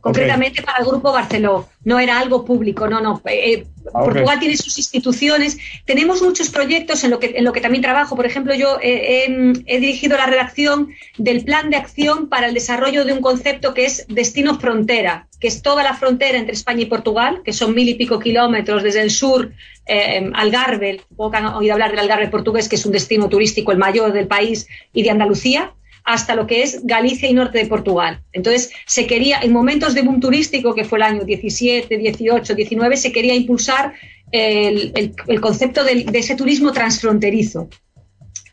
concretamente para el Grupo Barceló. No era algo público, no, no. Eh, eh, ah, Portugal tiene sus instituciones. Tenemos muchos proyectos en lo que, en lo que también trabajo. Por ejemplo, yo he dirigido la redacción del plan de acción para el desarrollo de un concepto que es destino frontera, que es toda la frontera entre España y Portugal, que son mil y pico kilómetros desde el sur eh, Algarve, que han oído hablar del Algarve portugués, que es un destino turístico el mayor del país, y de Andalucía, hasta lo que es Galicia y norte de Portugal. Entonces, se quería, en momentos de boom turístico, que fue el año 17, 18, 19, se quería impulsar el, concepto de, ese turismo transfronterizo.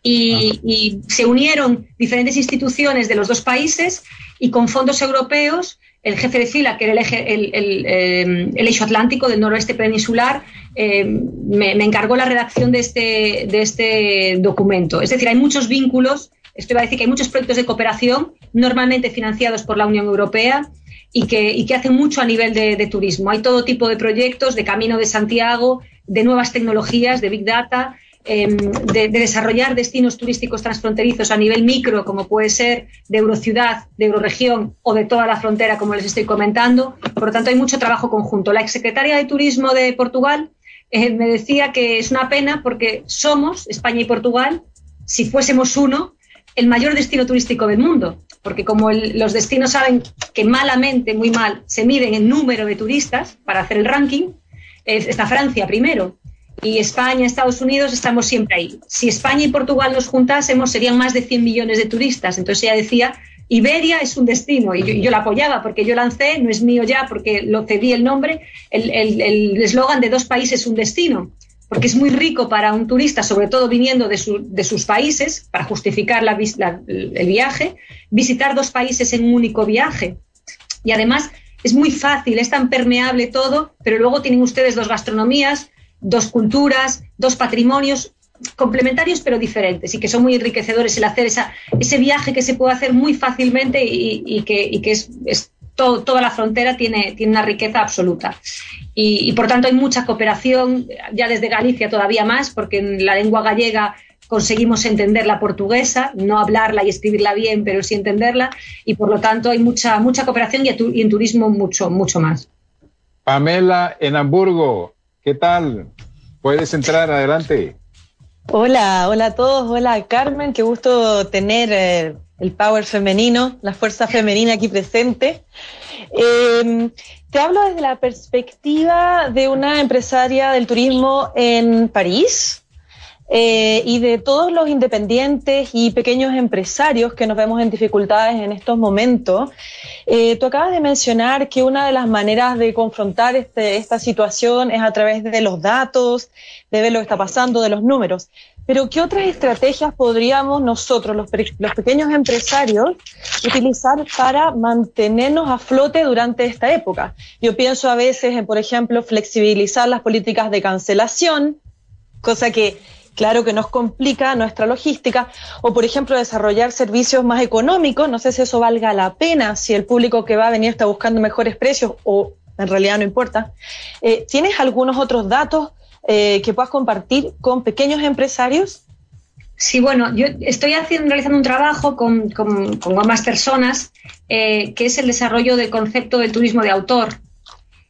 Y, se unieron diferentes instituciones de los dos países y con fondos europeos el jefe de fila, que era el, eje, el, em, atlántico del noroeste peninsular, em, me, encargó la redacción de este, de este documento. Es decir, hay muchos vínculos, esto iba a decir que hay muchos proyectos de cooperación, normalmente financiados por la Unión Europea, y que hacen mucho a nivel de, turismo. Hay todo tipo de proyectos de Camino de Santiago, de nuevas tecnologías, de Big Data, Em, de, desarrollar destinos turísticos transfronterizos a nivel micro, como puede ser de Eurociudad, de Euroregión o de toda la frontera, como les estoy comentando. Por lo tanto, hay mucho trabajo conjunto. La exsecretaria de Turismo de Portugal eh, me decía que es una pena porque somos, España y Portugal, si fuésemos uno, el mayor destino turístico del mundo, porque como los destinos saben que malamente, muy mal, se miden en número de turistas para hacer el ranking, está Francia primero. Y España, Estados Unidos, estamos siempre ahí. Si España y Portugal nos juntásemos, serían más de 100 millones de turistas. Entonces ella decía, Iberia es un destino. Y yo, la apoyaba porque yo lancé, no es mío ya porque lo cedí el nombre, el eslogan de dos países un destino porque es muy rico para un turista, sobre todo viniendo de, sus países, para justificar el viaje, visitar dos países en un único viaje. Y además es muy fácil, es tan permeable todo, pero luego tienen ustedes dos gastronomías, dos culturas, dos patrimonios complementarios pero diferentes y que son muy enriquecedores el hacer ese viaje que se puede hacer muy fácilmente y, que, es, toda la frontera tiene, tiene una riqueza absoluta y, por tanto hay mucha cooperación, ya desde Galicia todavía más, porque en la lengua gallega conseguimos entender la portuguesa, no hablarla y escribirla bien, pero sí entenderla, y por lo tanto hay mucha, mucha cooperación y, y en turismo mucho, mucho más. Pamela, en Hamburgo, ¿qué tal? Puedes entrar, adelante. Hola, hola a todos, hola Carmen, qué gusto tener eh, el power femenino, la fuerza femenina aquí presente. Eh, te hablo desde la perspectiva de una empresaria del turismo en París eh, y de todos los independientes y pequeños empresarios que nos vemos en dificultades en estos momentos. Eh, tú acabas de mencionar que una de las maneras de confrontar este, esta situación es a través de los datos, de ver lo que está pasando, de los números. Pero ¿qué otras estrategias podríamos nosotros, los, pequeños empresarios, utilizar para mantenernos a flote durante esta época? Yo pienso a veces en, por ejemplo, flexibilizar las políticas de cancelación, cosa que claro que nos complica nuestra logística, o por ejemplo desarrollar servicios más económicos, no sé si eso valga la pena, si el público que va a venir está buscando mejores precios o en realidad no importa. Eh, ¿Tienes algunos otros datos eh, que puedas compartir con pequeños empresarios? Sí, bueno, yo estoy realizando un trabajo con, con, ambas personas, eh, que es el desarrollo del concepto del turismo de autor,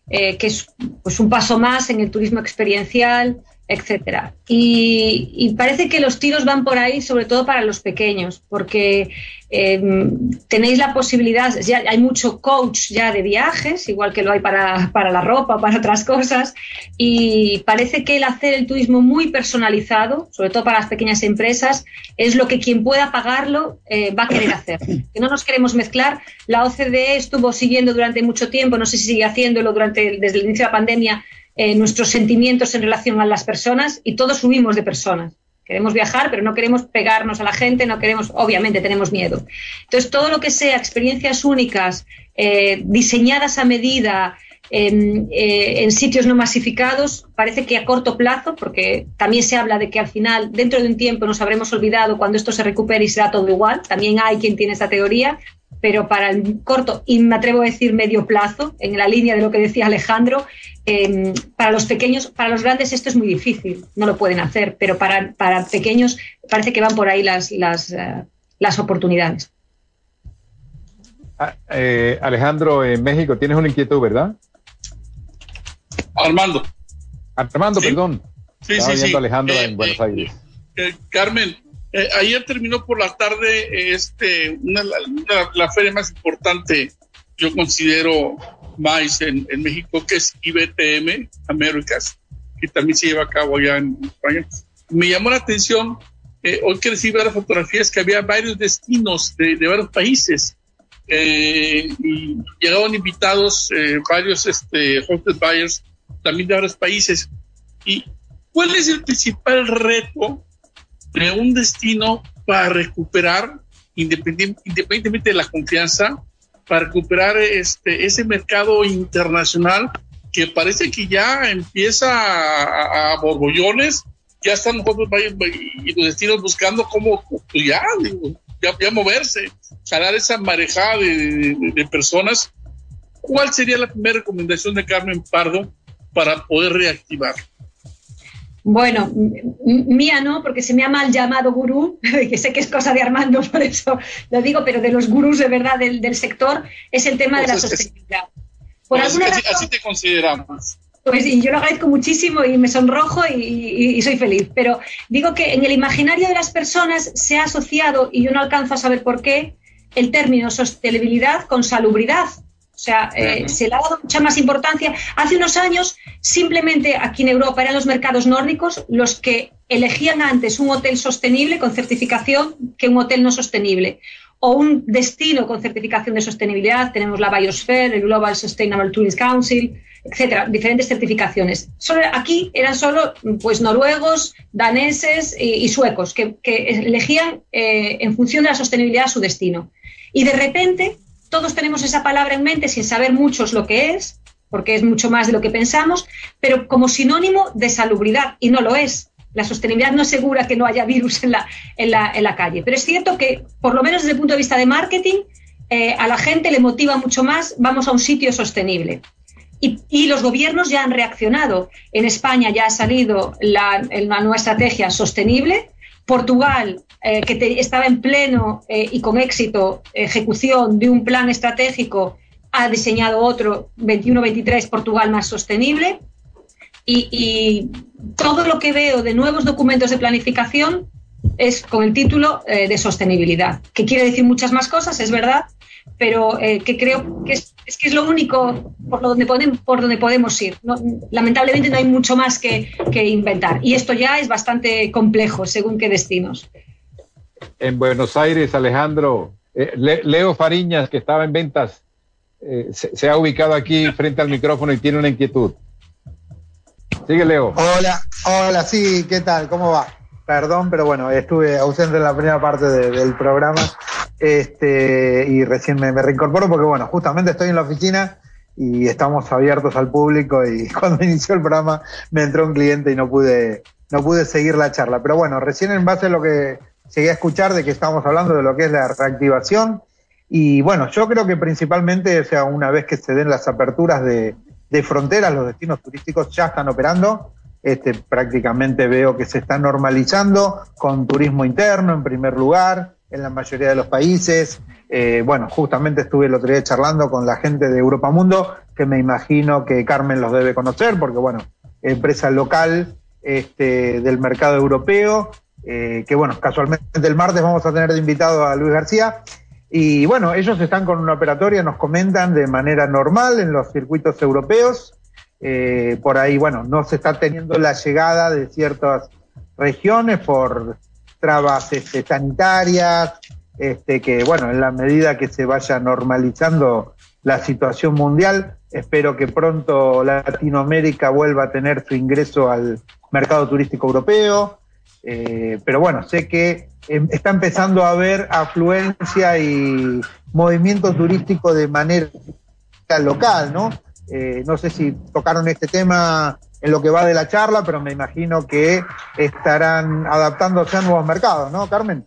que es pues, un paso más en el turismo experiencial, etcétera. Y, parece que los tiros van por ahí, sobre todo para los pequeños, porque em, tenéis la posibilidad, ya hay mucho coach ya de viajes, igual que lo hay para, para, la ropa, para otras cosas, y parece que el hacer el turismo muy personalizado, sobre todo para las pequeñas empresas, es lo que quien pueda pagarlo eh, va a querer hacer. Que no nos queremos mezclar. La OCDE estuvo siguiendo durante mucho tiempo, no sé si sigue haciéndolo durante, desde el inicio de la pandemia, eh, nuestros sentimientos en relación a las personas y todos subimos de personas. Queremos viajar, pero no queremos pegarnos a la gente, no queremos, obviamente tenemos miedo. Entonces, todo lo que sea experiencias únicas, eh, diseñadas a medida, en, eh, en, sitios no masificados, parece que a corto plazo, porque también se habla de que al final, dentro de un tiempo, nos habremos olvidado cuando esto se recupere y será todo igual. También hay quien tiene esta teoría, pero para el corto y me atrevo a decir medio plazo, en la línea de lo que decía Alejandro, em, para los pequeños, para los grandes esto es muy difícil, no lo pueden hacer, pero para, para pequeños parece que van por ahí las, las, eh, las oportunidades. Ah, eh, Alejandro, en México tienes una inquietud, ¿verdad? Armando. Armando, perdón. Sí, sí, sí. Alejandro en eh, Buenos Aires. Carmen, eh, ayer terminó por la tarde este, una, la, feria más importante, yo considero más en, México, que es IBTM Américas, que también se lleva a cabo allá en España. Me llamó la atención, eh, hoy que recibí las fotografías, que había varios destinos de, varios países. Eh, y llegaban invitados varios este, hosted buyers también de varios países. ¿Y cuál es el principal reto de un destino para recuperar, independientemente de la confianza, para recuperar este, ese mercado internacional que parece que ya empieza a, borbollones, ya están nosotros y los destinos buscando cómo pues ya, ya, moverse, jalar esa marejada de personas. ¿Cuál sería la primera recomendación de Carmen Pardo para poder reactivar? Bueno, mía no, porque se me ha mal llamado gurú, que sé que es cosa de Armando, por eso lo digo, pero de los gurús de verdad del, sector, es el tema de la pues sostenibilidad. Por pues alguna así, te consideramos. Pues y yo lo agradezco muchísimo y me sonrojo y, soy feliz. Pero digo que en el imaginario de las personas se ha asociado, y yo no alcanzo a saber por qué, el término sostenibilidad con salubridad. O sea, eh, se le ha dado mucha más importancia. Hace unos años, simplemente aquí en Europa eran los mercados nórdicos los que elegían antes un hotel sostenible con certificación que un hotel no sostenible o un destino con certificación de sostenibilidad. Tenemos la Biosphere, el Global Sustainable Tourism Council, etcétera, diferentes certificaciones. Solo, aquí eran solo pues, noruegos, daneses y, suecos que, elegían eh, en función de la sostenibilidad su destino. Y de repente todos tenemos esa palabra en mente sin saber muchos lo que es, porque es mucho más de lo que pensamos, pero como sinónimo de salubridad, y no lo es. La sostenibilidad no asegura que no haya virus en la, en la, calle, pero es cierto que, por lo menos desde el punto de vista de marketing, eh, a la gente le motiva mucho más, vamos a un sitio sostenible. Y, los gobiernos ya han reaccionado. En España ya ha salido la, nueva estrategia sostenible. Portugal, eh, que estaba en pleno eh, y con éxito ejecución de un plan estratégico, ha diseñado otro 21-23 Portugal más sostenible. Y, todo lo que veo de nuevos documentos de planificación es con el título eh, de sostenibilidad, que quiere decir muchas más cosas, es verdad, pero que creo que es es que es lo único por donde podemos, por donde podemos ir. lamentablemente no hay mucho más que, inventar. Y esto ya es bastante complejo según qué destinos. En Buenos Aires, Alejandro, eh, Leo Fariñas, que estaba en ventas, eh, se, ha ubicado aquí frente al micrófono y tiene una inquietud. Sigue, Leo. Hola, hola, sí, ¿qué tal? ¿Cómo va? Perdón, pero bueno, estuve ausente en la primera parte del programa este, y recién me, reincorporo porque, bueno, justamente estoy en la oficina y estamos abiertos al público y cuando inició el programa me entró un cliente y no pude, no pude seguir la charla. Pero bueno, recién en base a lo que llegué a escuchar de que estamos hablando de lo que es la reactivación y bueno, yo creo que principalmente, o sea, una vez que se den las aperturas de, de fronteras, los destinos turísticos ya están operando. Este, prácticamente veo que se está normalizando con turismo interno en primer lugar, en la mayoría de los países. Eh, bueno, justamente estuve el otro día charlando con la gente de Europa Mundo, que me imagino que Carmen los debe conocer, porque bueno, empresa local este, del mercado europeo, eh, que bueno, casualmente el martes vamos a tener de invitado a Luis García. Y bueno, ellos están con una operatoria, nos comentan de manera normal en los circuitos europeos. Eh, por ahí, bueno, no se está teniendo la llegada de ciertas regiones por trabas este, sanitarias, este, que bueno, en la medida que se vaya normalizando la situación mundial, espero que pronto Latinoamérica vuelva a tener su ingreso al mercado turístico europeo. Eh, pero bueno, sé que em, está empezando a haber afluencia y movimiento turístico de manera local, ¿no? Eh, no sé si tocaron este tema en lo que va de la charla, pero me imagino que estarán adaptándose a nuevos mercados, ¿no, Carmen?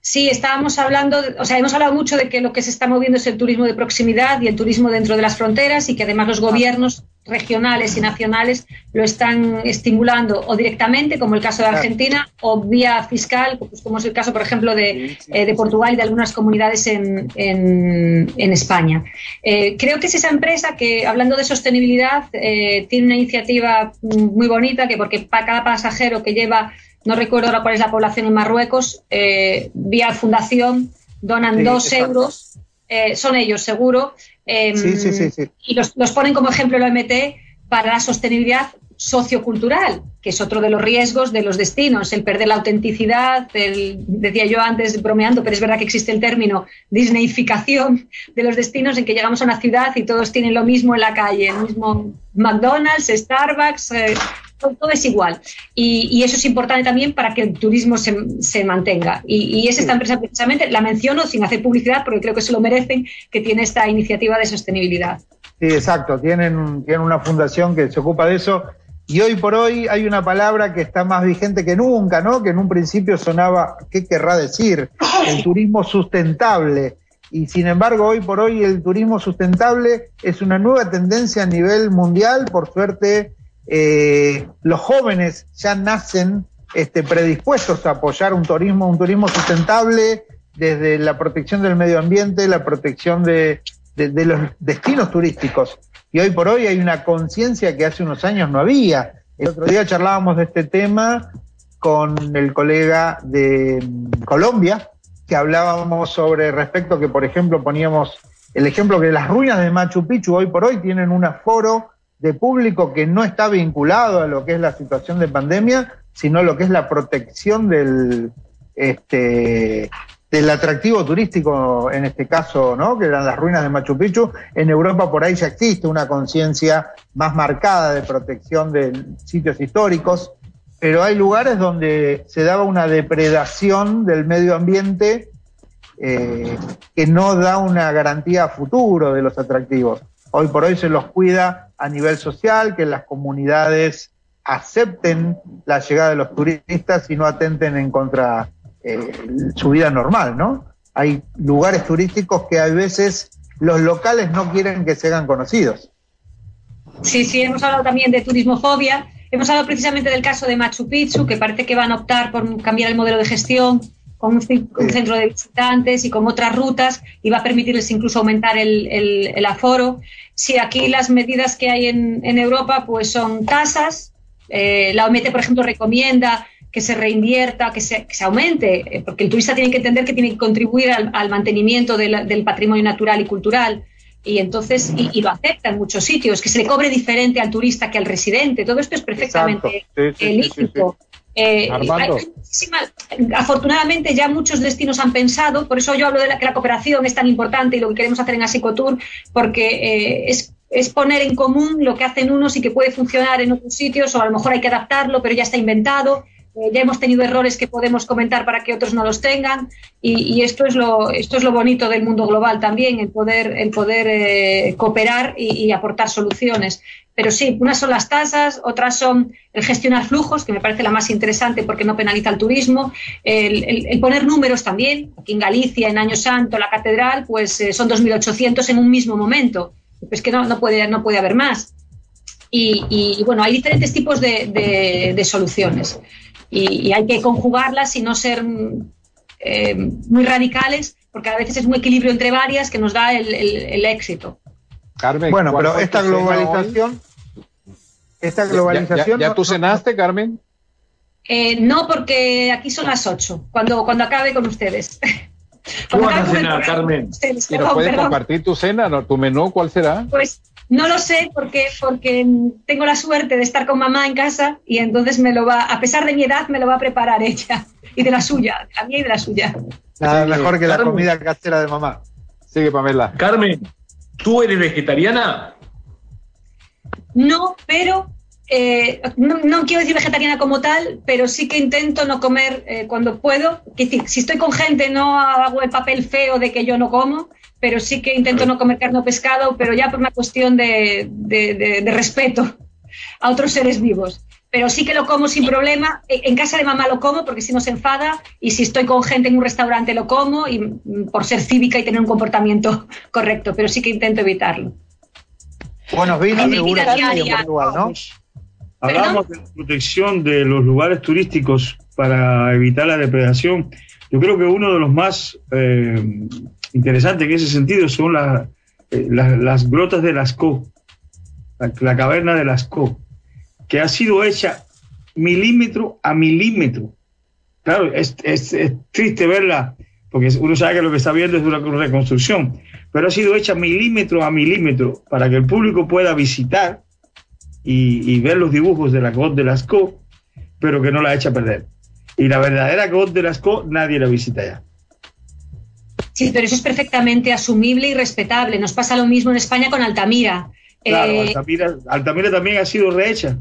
Sí, estábamos hablando, o sea, hemos hablado mucho de que lo que se está moviendo es el turismo de proximidad y el turismo dentro de las fronteras y que además los gobiernos regionales y nacionales lo están estimulando o directamente, como el caso de Argentina, o vía fiscal, pues como es el caso, por ejemplo, de, eh, Portugal y de algunas comunidades en, España. Eh, creo que es esa empresa que, hablando de sostenibilidad, eh, tiene una iniciativa muy bonita que porque para cada pasajero que lleva no recuerdo ahora cuál es la población en Marruecos, vía fundación, donan dos euros, son ellos seguro, em, y los, ponen como ejemplo el OMT para la sostenibilidad sociocultural, que es otro de los riesgos de los destinos, el perder la autenticidad, decía yo antes bromeando, pero es verdad que existe el término disneyificación de los destinos en que llegamos a una ciudad y todos tienen lo mismo en la calle, el mismo McDonald's, Starbucks, eh, todo, es igual. Y, eso es importante también para que el turismo se, mantenga. Y, es esta empresa precisamente, la menciono sin hacer publicidad porque creo que se lo merecen, que tiene esta iniciativa de sostenibilidad. Sí, exacto. Tienen, tienen una fundación que se ocupa de eso. Y hoy por hoy hay una palabra que está más vigente que nunca, ¿no? Que en un principio sonaba, ¿qué querrá decir? El turismo sustentable. Y sin embargo, hoy por hoy el turismo sustentable es una nueva tendencia a nivel mundial. Por suerte, eh, los jóvenes ya nacen este, predispuestos a apoyar un turismo, un turismo sustentable desde la protección del medio ambiente, la protección de, los destinos turísticos. y hoy por hoy hay una conciencia que hace unos años no había. El otro día charlábamos de este tema con el colega de mm, Colombia, que hablábamos sobre respecto que, por ejemplo, poníamos el ejemplo que las ruinas de Machu Picchu hoy por hoy tienen un aforo de público que no está vinculado a lo que es la situación de pandemia, sino lo que es la protección del, este, del atractivo turístico, en este caso, ¿no? que eran las ruinas de Machu Picchu. En Europa por ahí ya existe una conciencia más marcada de protección de sitios históricos pero hay lugares donde se daba una depredación del medio ambiente eh, que no da una garantía a futuro de los atractivos. Hoy por hoy se los cuida a nivel social, que las comunidades acepten la llegada de los turistas y no atenten en contra eh, su vida normal, ¿no? Hay lugares turísticos que a veces los locales no quieren que se hagan conocidos. Sí, sí, hemos hablado también de turismofobia Hemos hablado precisamente del caso de Machu Picchu, que parece que van a optar por cambiar el modelo de gestión con un, centro de visitantes y con otras rutas y va a permitirles incluso aumentar el, aforo. Si aquí las medidas que hay en, Europa pues son tasas, eh, la OMT, por ejemplo, recomienda que se reinvierta, que se, aumente, eh, porque el turista tiene que entender que tiene que contribuir al, mantenimiento del patrimonio natural y cultural y entonces y, lo acepta en muchos sitios, que se le cobre diferente al turista que al residente. Todo esto es perfectamente lícito. Eh, afortunadamente ya muchos destinos han pensado, por eso yo hablo de la, que la cooperación es tan importante y lo que queremos hacer en Asicotour, porque eh, es, es, poner en común lo que hacen unos y que puede funcionar en otros sitios, o a lo mejor hay que adaptarlo, pero ya está inventado. Eh, ya hemos tenido errores que podemos comentar para que otros no los tengan y, esto es lo esto es lo bonito del mundo global también el poder el poder eh, cooperar y, aportar soluciones. Pero sí unas son las tasas otras son el gestionar flujos que me parece la más interesante porque no penaliza el turismo el, poner números también. Aquí en Galicia en Año Santo la catedral pues eh, son 2.800 en un mismo momento. Pues que no, no puede no puede haber más. Y, bueno hay diferentes tipos de soluciones y, hay que conjugarlas y no ser eh, muy radicales, porque a veces es un equilibrio entre varias que nos da el, éxito. Carmen, bueno, pero esta globalización, esta globalización. ¿Ya, tú cenaste, Carmen? Eh, no, porque aquí son las 8, cuando, cuando acabe con ustedes. ¿Qué vas a cenar, Carmen? puedes compartir tu cena, tu menú, ¿cuál será? Pues no lo sé porque, porque tengo la suerte de estar con mamá en casa y entonces me lo va, a pesar de mi edad, me lo va a preparar ella y de la suya, de la mía y de la suya. Nada mejor que la comida casera de mamá. Sigue, Pamela. Carmen, ¿tú eres vegetariana? No, pero eh, no, quiero decir vegetariana como tal, pero sí que intento no comer eh, cuando puedo. si estoy con gente, no hago el papel feo de que yo no como, pero sí que intento no comer carne o pescado, pero ya por una cuestión de, respeto a otros seres vivos. Pero sí que lo como sin problema. En casa de mamá lo como porque si no se enfada y si estoy con gente en un restaurante lo como y mm, por ser cívica y tener un comportamiento correcto, pero sí que intento evitarlo. Buenos vinos, ¿no? Hablamos de la protección de los lugares turísticos para evitar la depredación. Yo creo que uno de los más eh, interesante en ese sentido son eh, las grotas de Lascaux, la, la, caverna de Lascaux, que ha sido hecha milímetro a milímetro. Claro, es, triste verla, porque uno sabe que lo que está viendo es una reconstrucción, pero ha sido hecha milímetro a milímetro para que el público pueda visitar y, ver los dibujos de la grotte de Lascaux, pero que no la echa a perder. Y la verdadera grotte de Lascaux nadie la visita ya. Sí, pero eso es perfectamente asumible y respetable. Nos pasa lo mismo en España con Altamira. Claro, eh, Altamira, también ha sido rehecha.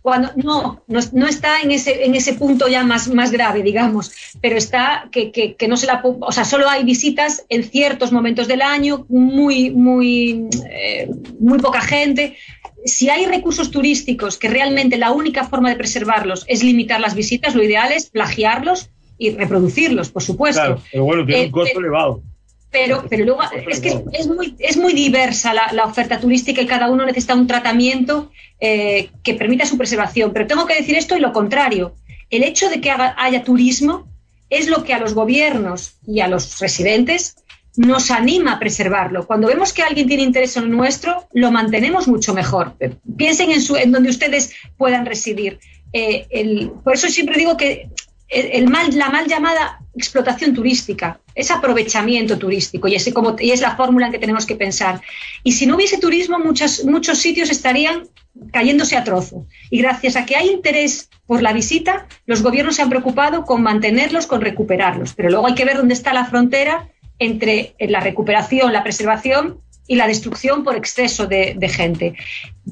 Cuando, no, no, está en ese, en ese punto ya más, más grave, digamos, pero está que, que, no se la. O sea, solo hay visitas en ciertos momentos del año, muy, muy, eh, muy poca gente. Si hay recursos turísticos que realmente la única forma de preservarlos es limitar las visitas, lo ideal es plagiarlos y reproducirlos, por supuesto. Claro, pero bueno, tiene un eh, costo elevado. Pero, pero luego es que es, muy, es muy diversa la, oferta turística y cada uno necesita un tratamiento eh, que permita su preservación. Pero tengo que decir esto y lo contrario. El hecho de que haya turismo es lo que a los gobiernos y a los residentes nos anima a preservarlo. Cuando vemos que alguien tiene interés en lo nuestro, lo mantenemos mucho mejor. Piensen en, su, en donde ustedes puedan residir. Eh, el, por eso siempre digo que el mal, la mal llamada explotación turística, es aprovechamiento turístico y, ese como, y es la fórmula en que tenemos que pensar. Y si no hubiese turismo, muchos, muchos sitios estarían cayéndose a trozo. Y gracias a que hay interés por la visita, los gobiernos se han preocupado con mantenerlos, con recuperarlos. Pero luego hay que ver dónde está la frontera entre la recuperación, la preservación y la destrucción por exceso de, gente.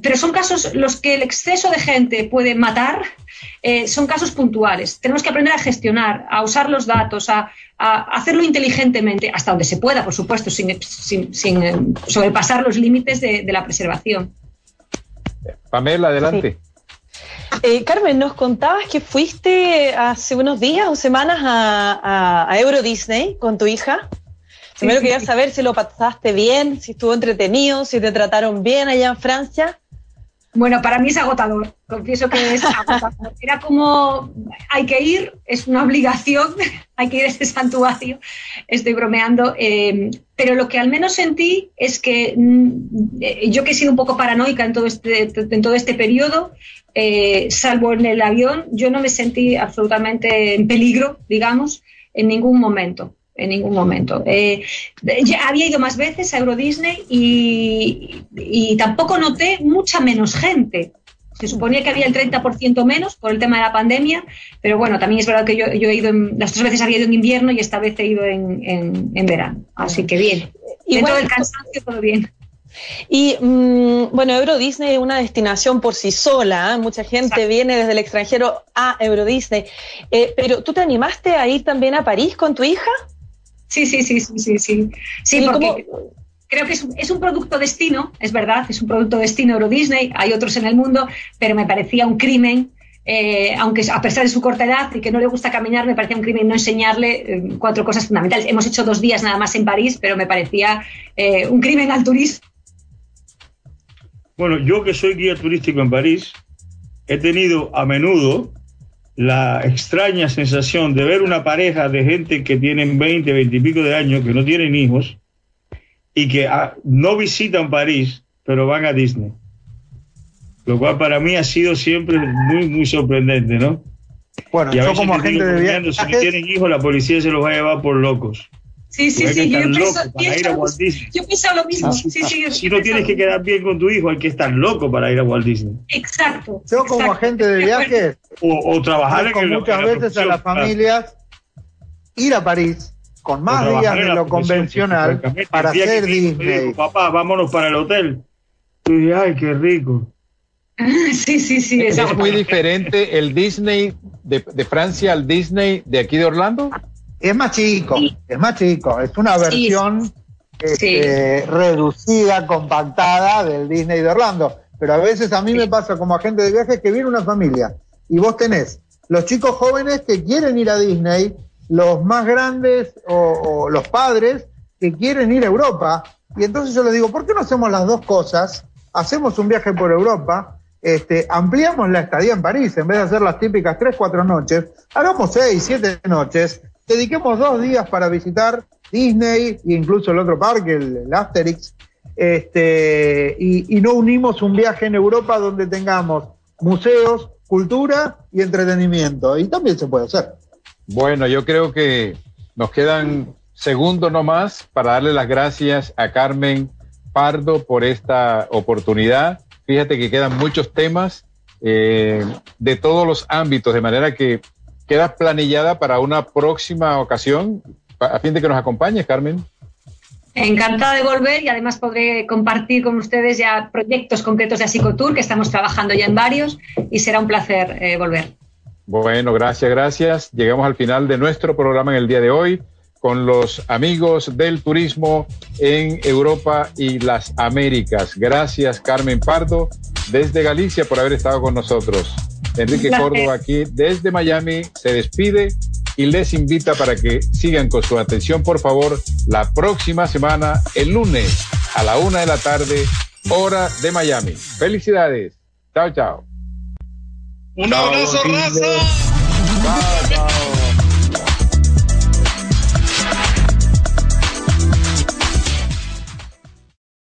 Pero son casos los que el exceso de gente puede matar, eh, son casos puntuales. Tenemos que aprender a gestionar, a usar los datos, a, hacerlo inteligentemente, hasta donde se pueda, por supuesto, sin, eh, sobrepasar los límites de, la preservación. Pamela, adelante. Eh, Carmen, nos contabas que fuiste hace unos días o semanas a, a Euro Disney con tu hija. Primero quería saber si lo pasaste bien, si estuvo entretenido, si te trataron bien allá en Francia. Bueno, para mí es agotador, confieso que es agotador. Era como, hay que ir, es una obligación, hay que ir a ese santuario, estoy bromeando, eh, pero lo que al menos sentí es que mm, eh, yo que he sido un poco paranoica en todo este, en todo este periodo, eh, salvo en el avión, yo no me sentí absolutamente en peligro, digamos, en ningún momento en ningún momento. Eh, ya había ido más veces a Euro Disney y, tampoco noté mucha menos gente. Se suponía que había el 30% menos por el tema de la pandemia, pero bueno, también es verdad que yo, he ido, las tres veces había ido en invierno y esta vez he ido en, verano. Así que bien. Y Dentro del cansancio, todo bien. Y mm, bueno, Euro Disney es una destinación por sí sola, ¿eh? mucha gente viene desde el extranjero a Euro Disney, eh, pero ¿tú te animaste a ir también a París con tu hija? Sí, sí, sí, sí, sí, sí. Sí, porque creo que es, un producto destino, es verdad, es un producto destino Euro Disney, hay otros en el mundo, pero me parecía un crimen eh, aunque a pesar de su corta edad y que no le gusta caminar, me parecía un crimen no enseñarle eh, cuatro cosas fundamentales. Hemos hecho dos días nada más en París, pero me parecía eh, un crimen al turismo. Bueno, yo que soy guía turístico en París, he tenido a menudo la extraña sensación de ver una pareja de gente que tienen 20, 20 y pico de años, que no tienen hijos y que ah, no visitan París, pero van a Disney. Lo cual para mí ha sido siempre muy, muy sorprendente, ¿no? Bueno, yo como agente de viajes... Si tienen hijos, la policía se los va a llevar por locos. Sí, sí, sí. Yo pienso, lo mismo. si no tienes que quedar bien con tu hijo, hay que estar loco para ir a Walt Disney. Exacto. Yo como agente de viajes o, trabajar con muchas veces a las familias ir a París con más días de lo convencional para hacer Disney. Papá, vámonos para el hotel. Tú dices, ay, qué rico. Sí, sí, sí. ¿Es, muy diferente el Disney de, de Francia al Disney de aquí de Orlando? Es más chico, es más chico, es una versión este, reducida, compactada del Disney de Orlando. Pero a veces a mí me pasa como agente de viajes que viene una familia y vos tenés los chicos jóvenes que quieren ir a Disney, los más grandes o, los padres que quieren ir a Europa. Y entonces yo les digo, ¿por qué no hacemos las dos cosas? Hacemos un viaje por Europa, este, ampliamos la estadía en París, en vez de hacer las típicas tres, cuatro noches, hagamos seis, siete noches, dediquemos dos días para visitar Disney e incluso el otro parque, el, Asterix, este, y, no unimos un viaje en Europa donde tengamos museos, cultura y entretenimiento. Y también se puede hacer. Bueno, yo creo que nos quedan segundos nomás para darle las gracias a Carmen Pardo por esta oportunidad. Fíjate que quedan muchos temas eh, de todos los ámbitos, de manera que queda planillada para una próxima ocasión, a fin de que nos acompañes, Carmen. Encantada de volver y además podré compartir con ustedes ya proyectos concretos de Asicotour, que estamos trabajando ya en varios, y será un placer eh, volver. Bueno, gracias, gracias. Llegamos al final de nuestro programa en el día de hoy con los amigos del turismo en Europa y las Américas. Gracias, Carmen Pardo, desde Galicia, por haber estado con nosotros. Enrique Córdoba aquí desde Miami se despide y les invita para que sigan con su atención, por favor, la próxima semana, el lunes a la una de la tarde, hora de Miami. Felicidades. Chao, chao. Un abrazo, raza. Chao, chao.